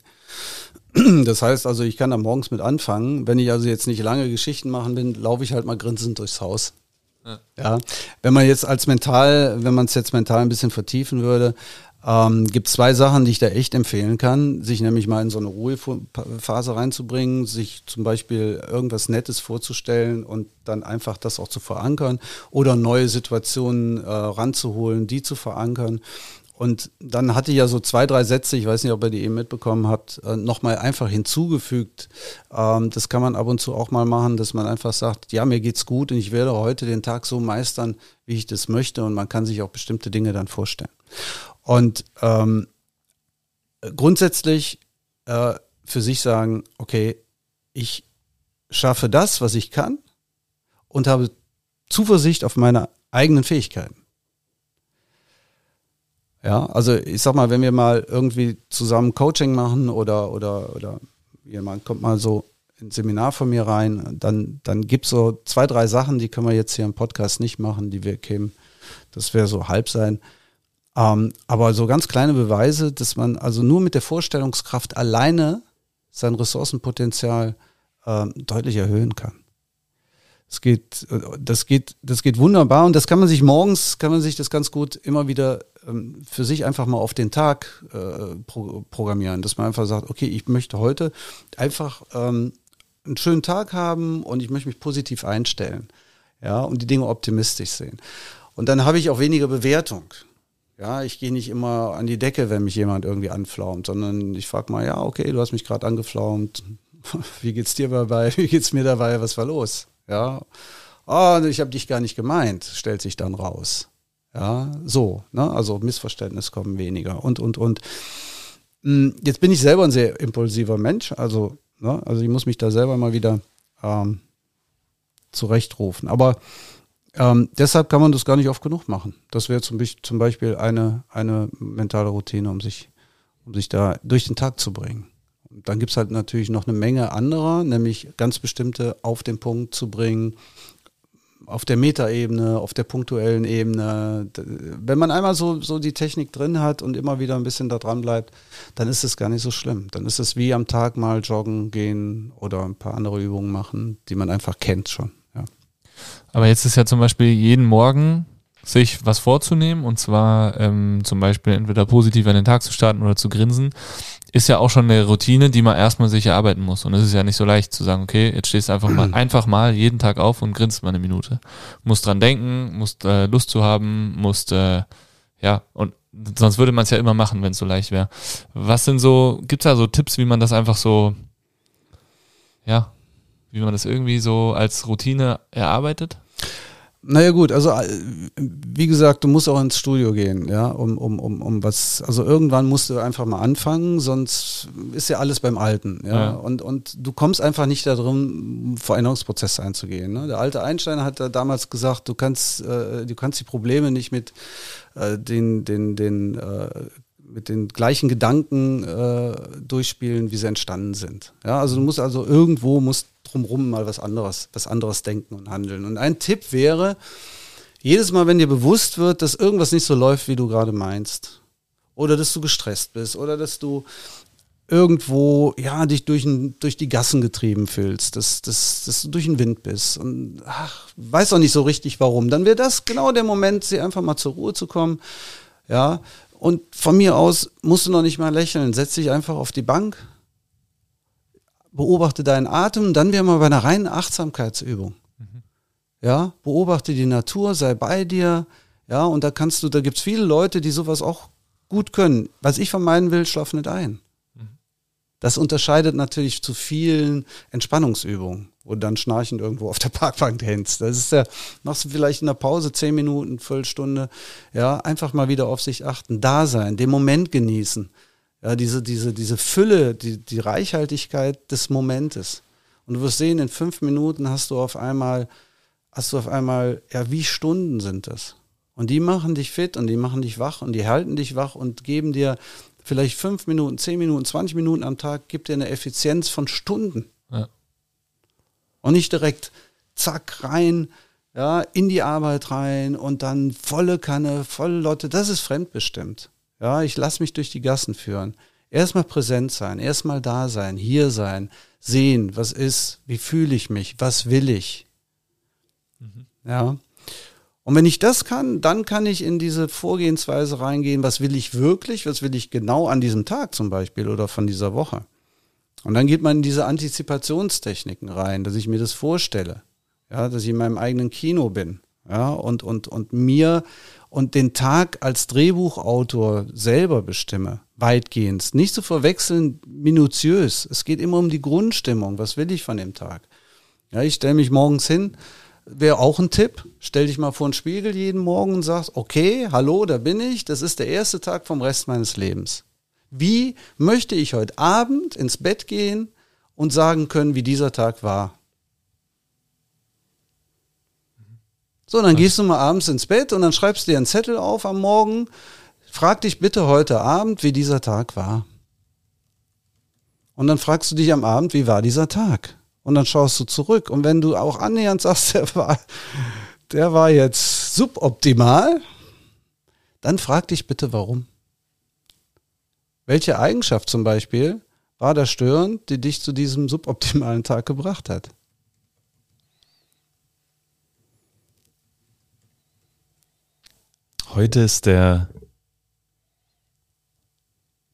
<clears throat> Das heißt also, ich kann da morgens mit anfangen. Wenn ich also jetzt nicht lange Geschichten machen bin, laufe ich halt mal grinsend durchs Haus. Ja. ja. Wenn man jetzt als mental, wenn man es jetzt mental ein bisschen vertiefen würde, ähm, gibt zwei Sachen, die ich da echt empfehlen kann, sich nämlich mal in so eine Ruhephase reinzubringen, sich zum Beispiel irgendwas Nettes vorzustellen und dann einfach das auch zu verankern oder neue Situationen äh, ranzuholen, die zu verankern. Und dann hatte ich ja so zwei, drei Sätze, ich weiß nicht, ob ihr die eben mitbekommen habt, äh, nochmal einfach hinzugefügt. Ähm, das kann man ab und zu auch mal machen, dass man einfach sagt, ja, mir geht's gut und ich werde heute den Tag so meistern, wie ich das möchte und man kann sich auch bestimmte Dinge dann vorstellen. Und ähm, grundsätzlich äh, für sich sagen, okay, ich schaffe das, was ich kann und habe Zuversicht auf meine eigenen Fähigkeiten. Ja, also ich sag mal, wenn wir mal irgendwie zusammen Coaching machen oder oder oder jemand kommt mal so ein Seminar von mir rein, dann dann gibt's so zwei drei Sachen, die können wir jetzt hier im Podcast nicht machen, die wir kämen. Das wäre so halb sein. Ähm, aber so ganz kleine Beweise, dass man also nur mit der Vorstellungskraft alleine sein Ressourcenpotenzial ähm, deutlich erhöhen kann. Das geht, das geht, das geht wunderbar und das kann man sich morgens, kann man sich das ganz gut immer wieder für sich einfach mal auf den Tag äh, pro, programmieren, dass man einfach sagt, okay, ich möchte heute einfach ähm, einen schönen Tag haben und ich möchte mich positiv einstellen, ja, und die Dinge optimistisch sehen. Und dann habe ich auch weniger Bewertung. Ja, ich gehe nicht immer an die Decke, wenn mich jemand irgendwie anflaumt, sondern ich frage mal, ja, okay, du hast mich gerade angeflaumt. <laughs> Wie geht's dir dabei? <laughs> Wie geht's mir dabei? Was war los? Ja. Oh, ich habe dich gar nicht gemeint, stellt sich dann raus. Ja, so, ne? Also Missverständnis kommen weniger und und und. Hm, jetzt bin ich selber ein sehr impulsiver Mensch, also, ne? also ich muss mich da selber mal wieder ähm, zurechtrufen. Aber ähm, deshalb kann man das gar nicht oft genug machen. Das wäre zum, zum Beispiel eine, eine mentale Routine, um sich, um sich da durch den Tag zu bringen. Und dann gibt's halt natürlich noch eine Menge anderer, nämlich ganz bestimmte auf den Punkt zu bringen, auf der Metaebene, auf der punktuellen Ebene. Wenn man einmal so, so die Technik drin hat und immer wieder ein bisschen da dran bleibt, dann ist es gar nicht so schlimm. Dann ist es wie am Tag mal joggen gehen oder ein paar andere Übungen machen, die man einfach kennt schon. Aber jetzt ist ja zum Beispiel jeden Morgen sich was vorzunehmen und zwar ähm, zum Beispiel entweder positiv an den Tag zu starten oder zu grinsen, ist ja auch schon eine Routine, die man erstmal sich erarbeiten muss. Und es ist ja nicht so leicht zu sagen, okay, jetzt stehst du einfach mal <clears throat> einfach mal jeden Tag auf und grinst mal eine Minute. Musst dran denken, musst äh, Lust zu haben, musst äh, ja und sonst würde man es ja immer machen, wenn es so leicht wäre. Was sind so, gibt's da so Tipps, wie man das einfach so ja wie man das irgendwie so als Routine erarbeitet? Naja gut, also äh, wie gesagt, du musst auch ins Studio gehen, ja, um, um, um, um was, also irgendwann musst du einfach mal anfangen, sonst ist ja alles beim Alten, ja. ja. Und, und du kommst einfach nicht darum, Veränderungsprozesse einzugehen. Ne? Der alte Einstein hat da damals gesagt, du kannst, äh, du kannst die Probleme nicht mit äh, den, den, den äh, mit den gleichen Gedanken äh, durchspielen, wie sie entstanden sind. Ja, also du musst also irgendwo musst drumherum mal was anderes, was anderes denken und handeln. Und ein Tipp wäre, Jedes Mal, wenn dir bewusst wird, dass irgendwas nicht so läuft, wie du gerade meinst, oder dass du gestresst bist, oder dass du irgendwo, ja, dich durch, ein, durch die Gassen getrieben fühlst, dass, dass, dass du durch den Wind bist und ach, weiß auch nicht so richtig warum, dann wäre das genau der Moment, sie einfach mal zur Ruhe zu kommen, ja, und von mir aus musst du noch nicht mal lächeln, setz dich einfach auf die Bank, beobachte deinen Atem, dann wären wir bei einer reinen Achtsamkeitsübung. Mhm. Ja, beobachte die Natur, sei bei dir, ja, und da kannst du, da gibt es viele Leute, die sowas auch gut können. Was ich vermeiden will, schlaf nicht ein. Mhm. Das unterscheidet natürlich zu vielen Entspannungsübungen, wo du dann schnarchend irgendwo auf der Parkbank hängst. Das ist ja, machst du vielleicht in der Pause zehn Minuten, Viertelstunde, ja, einfach mal wieder auf sich achten, da sein, den Moment genießen. Ja, diese, diese, diese Fülle, die, die Reichhaltigkeit des Momentes. Und du wirst sehen, in fünf Minuten hast du auf einmal, hast du auf einmal, ja, wie Stunden sind das? Und die machen dich fit und die machen dich wach und die halten dich wach und geben dir vielleicht fünf Minuten, zehn Minuten, 20 Minuten am Tag, gibt dir eine Effizienz von Stunden. Ja. Und nicht direkt zack rein, ja, in die Arbeit rein und dann volle Kanne, volle Lotte. Das ist fremdbestimmt. Ja, ich lasse mich durch die Gassen führen. Erstmal präsent sein, erstmal da sein, hier sein, sehen, was ist, wie fühle ich mich, was will ich. Mhm. Ja. Und wenn ich das kann, dann kann ich in diese Vorgehensweise reingehen, was will ich wirklich, was will ich genau an diesem Tag zum Beispiel oder von dieser Woche. Und dann geht man in diese Antizipationstechniken rein, dass ich mir das vorstelle, ja, dass ich in meinem eigenen Kino bin, ja, und, und, und mir und den Tag als Drehbuchautor selber bestimme, weitgehend. Nicht zu verwechseln minutiös. Es geht immer um die Grundstimmung. Was will ich von dem Tag? Ja, ich stelle mich morgens hin, wäre auch ein Tipp. Stell dich mal vor den Spiegel jeden Morgen und sagst, okay, hallo, da bin ich. Das ist der erste Tag vom Rest meines Lebens. Wie möchte ich heute Abend ins Bett gehen und sagen können, wie dieser Tag war? So, dann gehst du mal abends ins Bett und dann schreibst du dir einen Zettel auf am Morgen. Frag dich bitte heute Abend, wie dieser Tag war. Und dann fragst du dich am Abend, wie war dieser Tag? Und dann schaust du zurück. Und wenn du auch annähernd sagst, <laughs> der war, der war jetzt suboptimal, dann frag dich bitte, warum. Welche Eigenschaft zum Beispiel war da störend, die dich zu diesem suboptimalen Tag gebracht hat? Heute ist der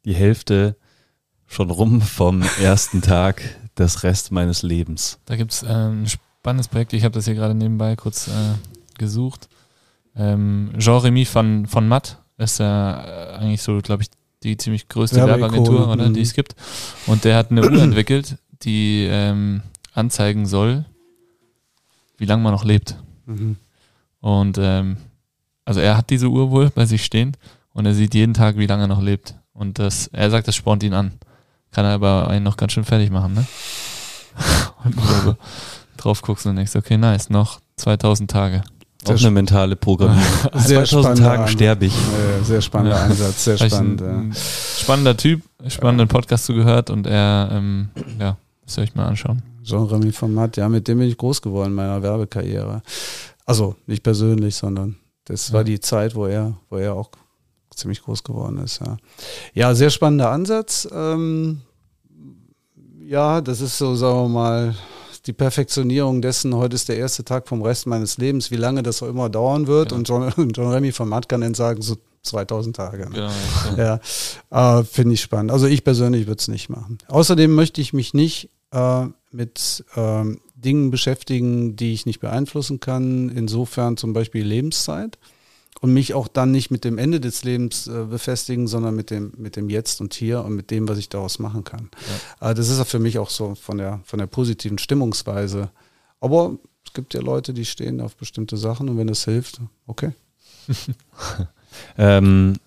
die Hälfte schon rum vom ersten <laughs> Tag des Rest meines Lebens. Da gibt es äh, ein spannendes Projekt, ich habe das hier gerade nebenbei kurz äh, gesucht. Ähm, Jean-Remy von, von Matt ist ja äh, eigentlich so, glaube ich, die ziemlich größte Werbeagentur, oder, mhm. die es gibt. Und der hat eine Uhr <clears throat> entwickelt, die ähm, anzeigen soll, wie lange man noch lebt. Mhm. Und ähm, also er hat diese Uhr wohl bei sich stehen und er sieht jeden Tag, wie lange er noch lebt. Und das, er sagt, das spornt ihn an. Kann er aber einen noch ganz schön fertig machen, ne? <laughs> und du so drauf guckst und denkst, okay, nice, noch 2000 Tage. Auch eine mentale Programmierung. <laughs> sehr 2000 Tagen sterbe ich. Äh, sehr spannender ja. Ansatz, sehr spannend. Ja. Spannender Typ, spannenden Podcast zugehört und er, ähm, ja, das soll ich mal anschauen. Jean-Remy von Matt, ja, mit dem bin ich groß geworden in meiner Werbekarriere. Also nicht persönlich, sondern das war die Zeit, wo er, wo er auch ziemlich groß geworden ist. Ja, ja sehr spannender Ansatz. Ähm, ja, das ist so, sagen wir mal, die Perfektionierung dessen, heute ist der erste Tag vom Rest meines Lebens, wie lange das auch immer dauern wird. Ja. Und John, <laughs> John Remy von Matt kann dann sagen, so 2000 Tage. Ne? Ja, ja. Äh, finde ich spannend. Also ich persönlich würde es nicht machen. Außerdem möchte ich mich nicht äh, mit ähm, Dingen beschäftigen, die ich nicht beeinflussen kann. Insofern zum Beispiel Lebenszeit. Und mich auch dann nicht mit dem Ende des Lebens äh, befestigen, sondern mit dem, mit dem Jetzt und Hier und mit dem, was ich daraus machen kann. Ja. Äh, das ist ja für mich auch so von der, von der positiven Stimmungsweise. Aber es gibt ja Leute, die stehen auf bestimmte Sachen und wenn es hilft, okay. <laughs> ähm,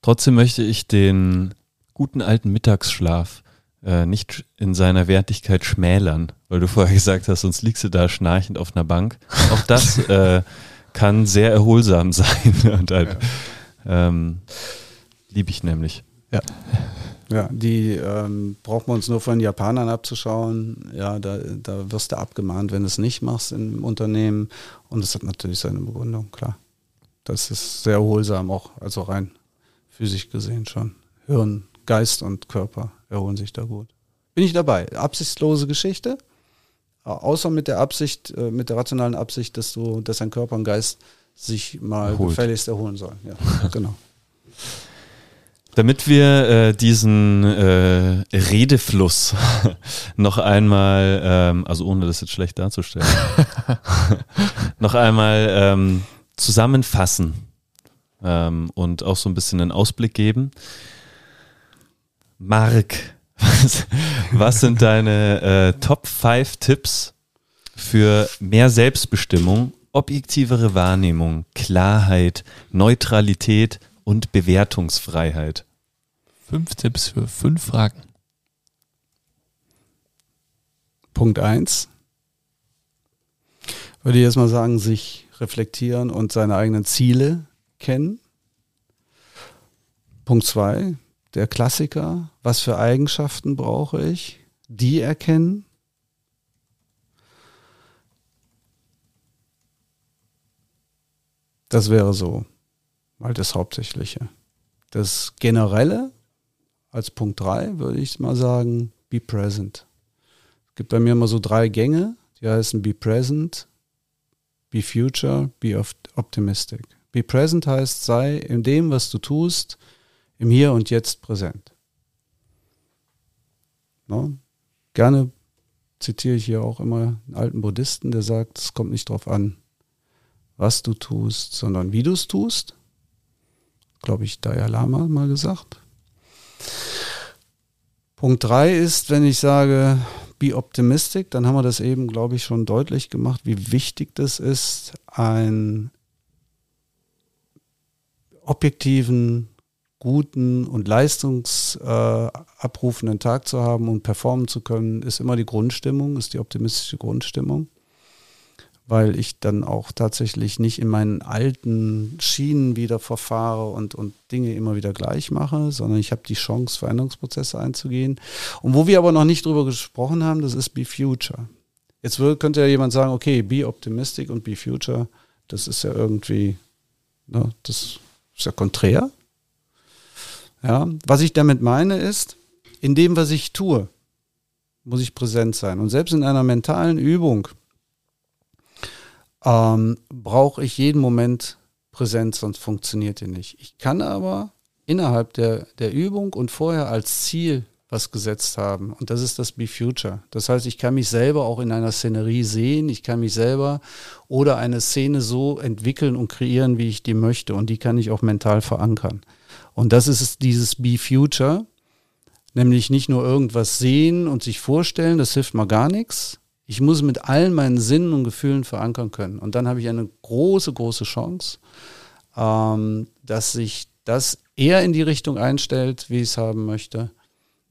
trotzdem möchte ich den guten alten Mittagsschlaf äh, nicht in seiner Wertigkeit schmälern, weil du vorher gesagt hast, sonst liegst du da schnarchend auf einer Bank. Auch das <laughs> äh, kann sehr erholsam sein <laughs> und halt, ja. ähm, liebe ich nämlich. Ja. Ja, die ähm, braucht man uns nur von Japanern abzuschauen. Ja, da, da wirst du abgemahnt, wenn du es nicht machst im Unternehmen. Und das hat natürlich seine Begründung, klar. Das ist sehr erholsam auch, also rein physisch gesehen schon. Hirn, Geist und Körper erholen sich da gut. Bin ich dabei. Absichtslose Geschichte, außer mit der Absicht, äh, mit der rationalen Absicht, dass du, dass dein Körper und Geist sich mal Erholt. gefälligst erholen sollen. Ja, <laughs> genau. Damit wir äh, diesen äh, Redefluss <laughs> noch einmal, ähm, also ohne das jetzt schlecht darzustellen, <laughs> noch einmal ähm, zusammenfassen ähm, und auch so ein bisschen einen Ausblick geben. Marc, was, was sind deine äh, Top 5 Tipps für mehr Selbstbestimmung, objektivere Wahrnehmung, Klarheit, Neutralität und Bewertungsfreiheit? Fünf Tipps für fünf Fragen. Punkt eins Würde ich erstmal sagen, sich reflektieren und seine eigenen Ziele kennen. Punkt zwei der Klassiker. Was für Eigenschaften brauche ich? Die erkennen. Das wäre so mal das Hauptsächliche. Das Generelle als Punkt drei würde ich mal sagen, be present. Es gibt bei mir immer so drei Gänge, die heißen be present, be future, be optimistic. Be present heißt, sei in dem, was du tust, im Hier und Jetzt präsent. No? Gerne zitiere ich hier auch immer einen alten Buddhisten, der sagt, es kommt nicht darauf an, was du tust, sondern wie du es tust. Glaube ich, Dalai Lama mal gesagt. Punkt drei ist, wenn ich sage, be optimistic, dann haben wir das eben, glaube ich, schon deutlich gemacht, wie wichtig das ist, einen objektiven, guten und leistungsabrufenden Tag zu haben und performen zu können, ist immer die Grundstimmung, ist die optimistische Grundstimmung weil ich dann auch tatsächlich nicht in meinen alten Schienen wieder verfahre und, und Dinge immer wieder gleich mache, sondern ich habe die Chance, Veränderungsprozesse einzugehen. Und wo wir aber noch nicht drüber gesprochen haben, das ist Be Future. Jetzt könnte ja jemand sagen, okay, Be Optimistic und Be Future, das ist ja irgendwie, ne, das ist ja konträr. Ja, was ich damit meine ist, in dem, was ich tue, muss ich präsent sein. Und selbst in einer mentalen Übung, ähm, brauche ich jeden Moment Präsenz, sonst funktioniert die nicht. Ich kann aber innerhalb der, der Übung und vorher als Ziel was gesetzt haben. Und das ist das Be Future. Das heißt, ich kann mich selber auch in einer Szenerie sehen, ich kann mich selber oder eine Szene so entwickeln und kreieren, wie ich die möchte. Und die kann ich auch mental verankern. Und das ist dieses Be Future, nämlich nicht nur irgendwas sehen und sich vorstellen, das hilft mal gar nichts, ich muss mit allen meinen Sinnen und Gefühlen verankern können. Und dann habe ich eine große, große Chance, ähm, dass sich das eher in die Richtung einstellt, wie ich es haben möchte,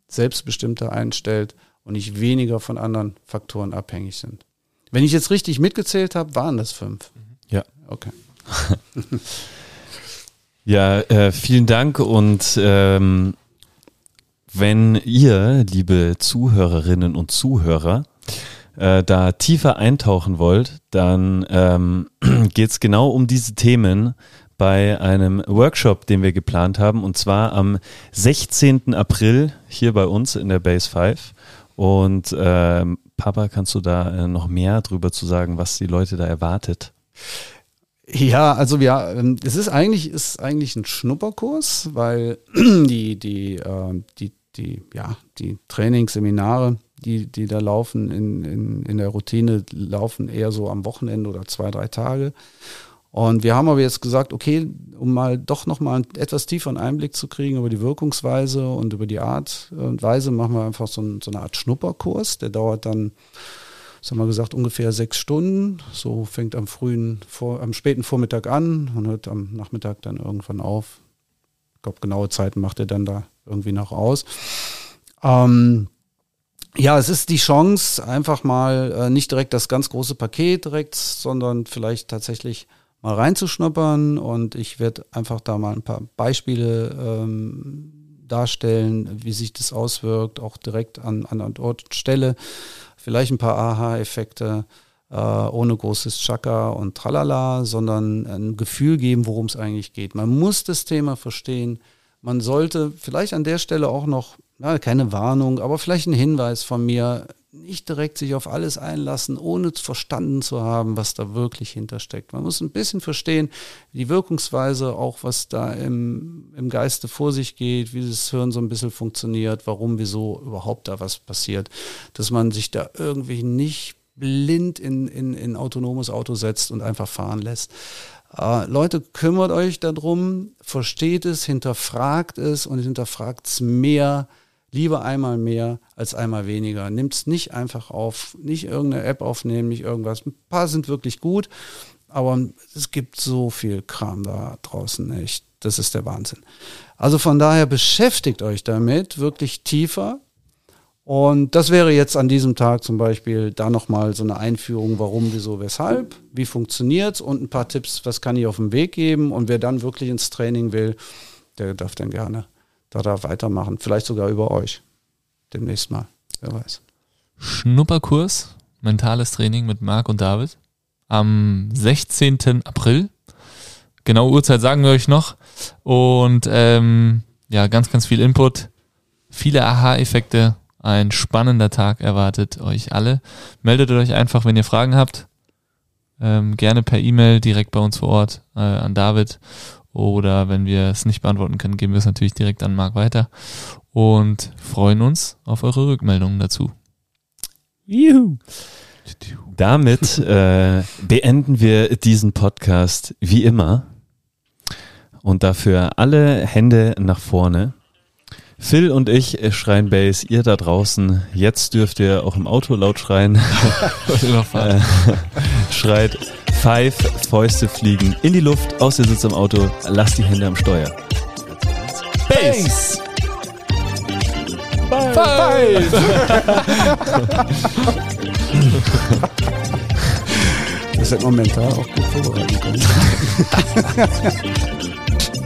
selbstbestimmter einstellt und ich weniger von anderen Faktoren abhängig sind. Wenn ich jetzt richtig mitgezählt habe, waren das fünf. Ja. Okay. <laughs> ja, äh, vielen Dank und ähm, wenn ihr, liebe Zuhörerinnen und Zuhörer, äh, da tiefer eintauchen wollt, dann ähm, <clears throat> geht es genau um diese Themen bei einem Workshop, den wir geplant haben, und zwar am 16. April hier bei uns in der Base 5. Und äh, Papa, kannst du da äh, noch mehr drüber zu sagen, was die Leute da erwartet? Ja, also ja, ähm, es ist eigentlich, ist eigentlich ein Schnupperkurs, weil <clears throat> die, die, äh, die, die, ja, die Trainingsseminare, die, die da laufen in, in, in der Routine, laufen eher so am Wochenende oder zwei, drei Tage. Und wir haben aber jetzt gesagt, okay, um mal doch nochmal einen etwas tieferen Einblick zu kriegen über die Wirkungsweise und über die Art und Weise, machen wir einfach so, ein, so eine Art Schnupperkurs. Der dauert dann, was haben wir gesagt, ungefähr sechs Stunden. So fängt am frühen, vor, am späten Vormittag an und hört am Nachmittag dann irgendwann auf. Ich glaube, genaue Zeiten macht er dann da irgendwie noch aus. Ähm, ja, es ist die Chance, einfach mal äh, nicht direkt das ganz große Paket direkt, sondern vielleicht tatsächlich mal reinzuschnuppern und ich werde einfach da mal ein paar Beispiele ähm, darstellen, wie sich das auswirkt, auch direkt an, an Ort und Stelle. Vielleicht ein paar Aha-Effekte, äh, ohne großes Chaka und Tralala, sondern ein Gefühl geben, worum es eigentlich geht. Man muss das Thema verstehen. Man sollte vielleicht an der Stelle auch noch, na, keine Warnung, aber vielleicht ein Hinweis von mir, nicht direkt sich auf alles einlassen, ohne verstanden zu haben, was da wirklich hintersteckt. Man muss ein bisschen verstehen, die Wirkungsweise, auch was da im, im Geiste vor sich geht, wie das Hirn so ein bisschen funktioniert, warum, wieso überhaupt da was passiert, dass man sich da irgendwie nicht blind in, in, in autonomes Auto setzt und einfach fahren lässt. Äh, Leute, kümmert euch darum, versteht es, hinterfragt es und hinterfragt es mehr, lieber einmal mehr als einmal weniger. Nimmt es nicht einfach auf, nicht irgendeine App aufnehmen, nicht irgendwas. Ein paar sind wirklich gut, aber es gibt so viel Kram da draußen, echt. Das ist der Wahnsinn. Also von daher beschäftigt euch damit wirklich tiefer. Und das wäre jetzt an diesem Tag zum Beispiel da nochmal so eine Einführung, warum, wieso, weshalb, wie funktioniert's und ein paar Tipps, was kann ich auf den Weg geben. Und wer dann wirklich ins Training will, der darf dann gerne da, da weitermachen. Vielleicht sogar über euch. Demnächst mal. Wer weiß. Schnupperkurs, mentales Training mit Marc und David am 16. April. Genaue Uhrzeit sagen wir euch noch. Und ähm, ja, ganz, ganz viel Input, viele Aha-Effekte. Ein spannender Tag erwartet euch alle. Meldet euch einfach, wenn ihr Fragen habt. Ähm, gerne per E-Mail direkt bei uns vor Ort äh, an David oder wenn wir es nicht beantworten können, geben wir es natürlich direkt an Marc weiter und freuen uns auf eure Rückmeldungen dazu. Juhu. Damit äh, beenden wir diesen Podcast wie immer. Und dafür alle Hände nach vorne. Phil und ich schreien Bass, ihr da draußen, jetzt dürft ihr auch im Auto laut schreien. <laughs> äh, schreit Five, Fäuste fliegen in die Luft, aus der Sitz im Auto, lasst die Hände am Steuer. Bass! Five! das hätte man mental auch gut vorbereiten können. <laughs>